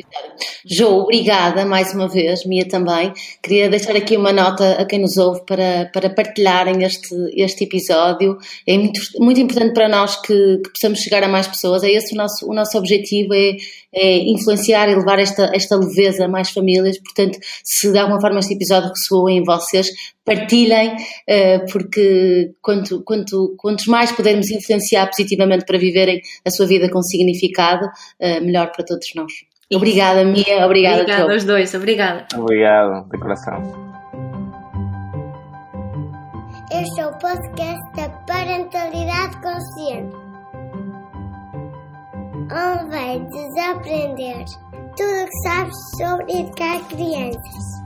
Jo, obrigada mais uma vez, Mia também. Queria deixar aqui uma nota a quem nos ouve para, para partilharem este, este episódio. É muito, muito importante para nós que, que possamos chegar a mais pessoas. É esse o nosso, o nosso objetivo, é, é influenciar e levar esta, esta leveza a mais famílias. Portanto, se de alguma forma este episódio ressoou em vocês, partilhem, uh, porque quanto, quanto, quantos mais pudermos influenciar positivamente para viverem a sua vida com significado, uh, melhor para todos nós. Obrigada, Mia. Obrigada, Obrigada aos dois. Obrigada. Obrigado, de coração. Este é o podcast da Parentalidade Consciente. Onde vai desaprender tudo o que sabes sobre educar crianças.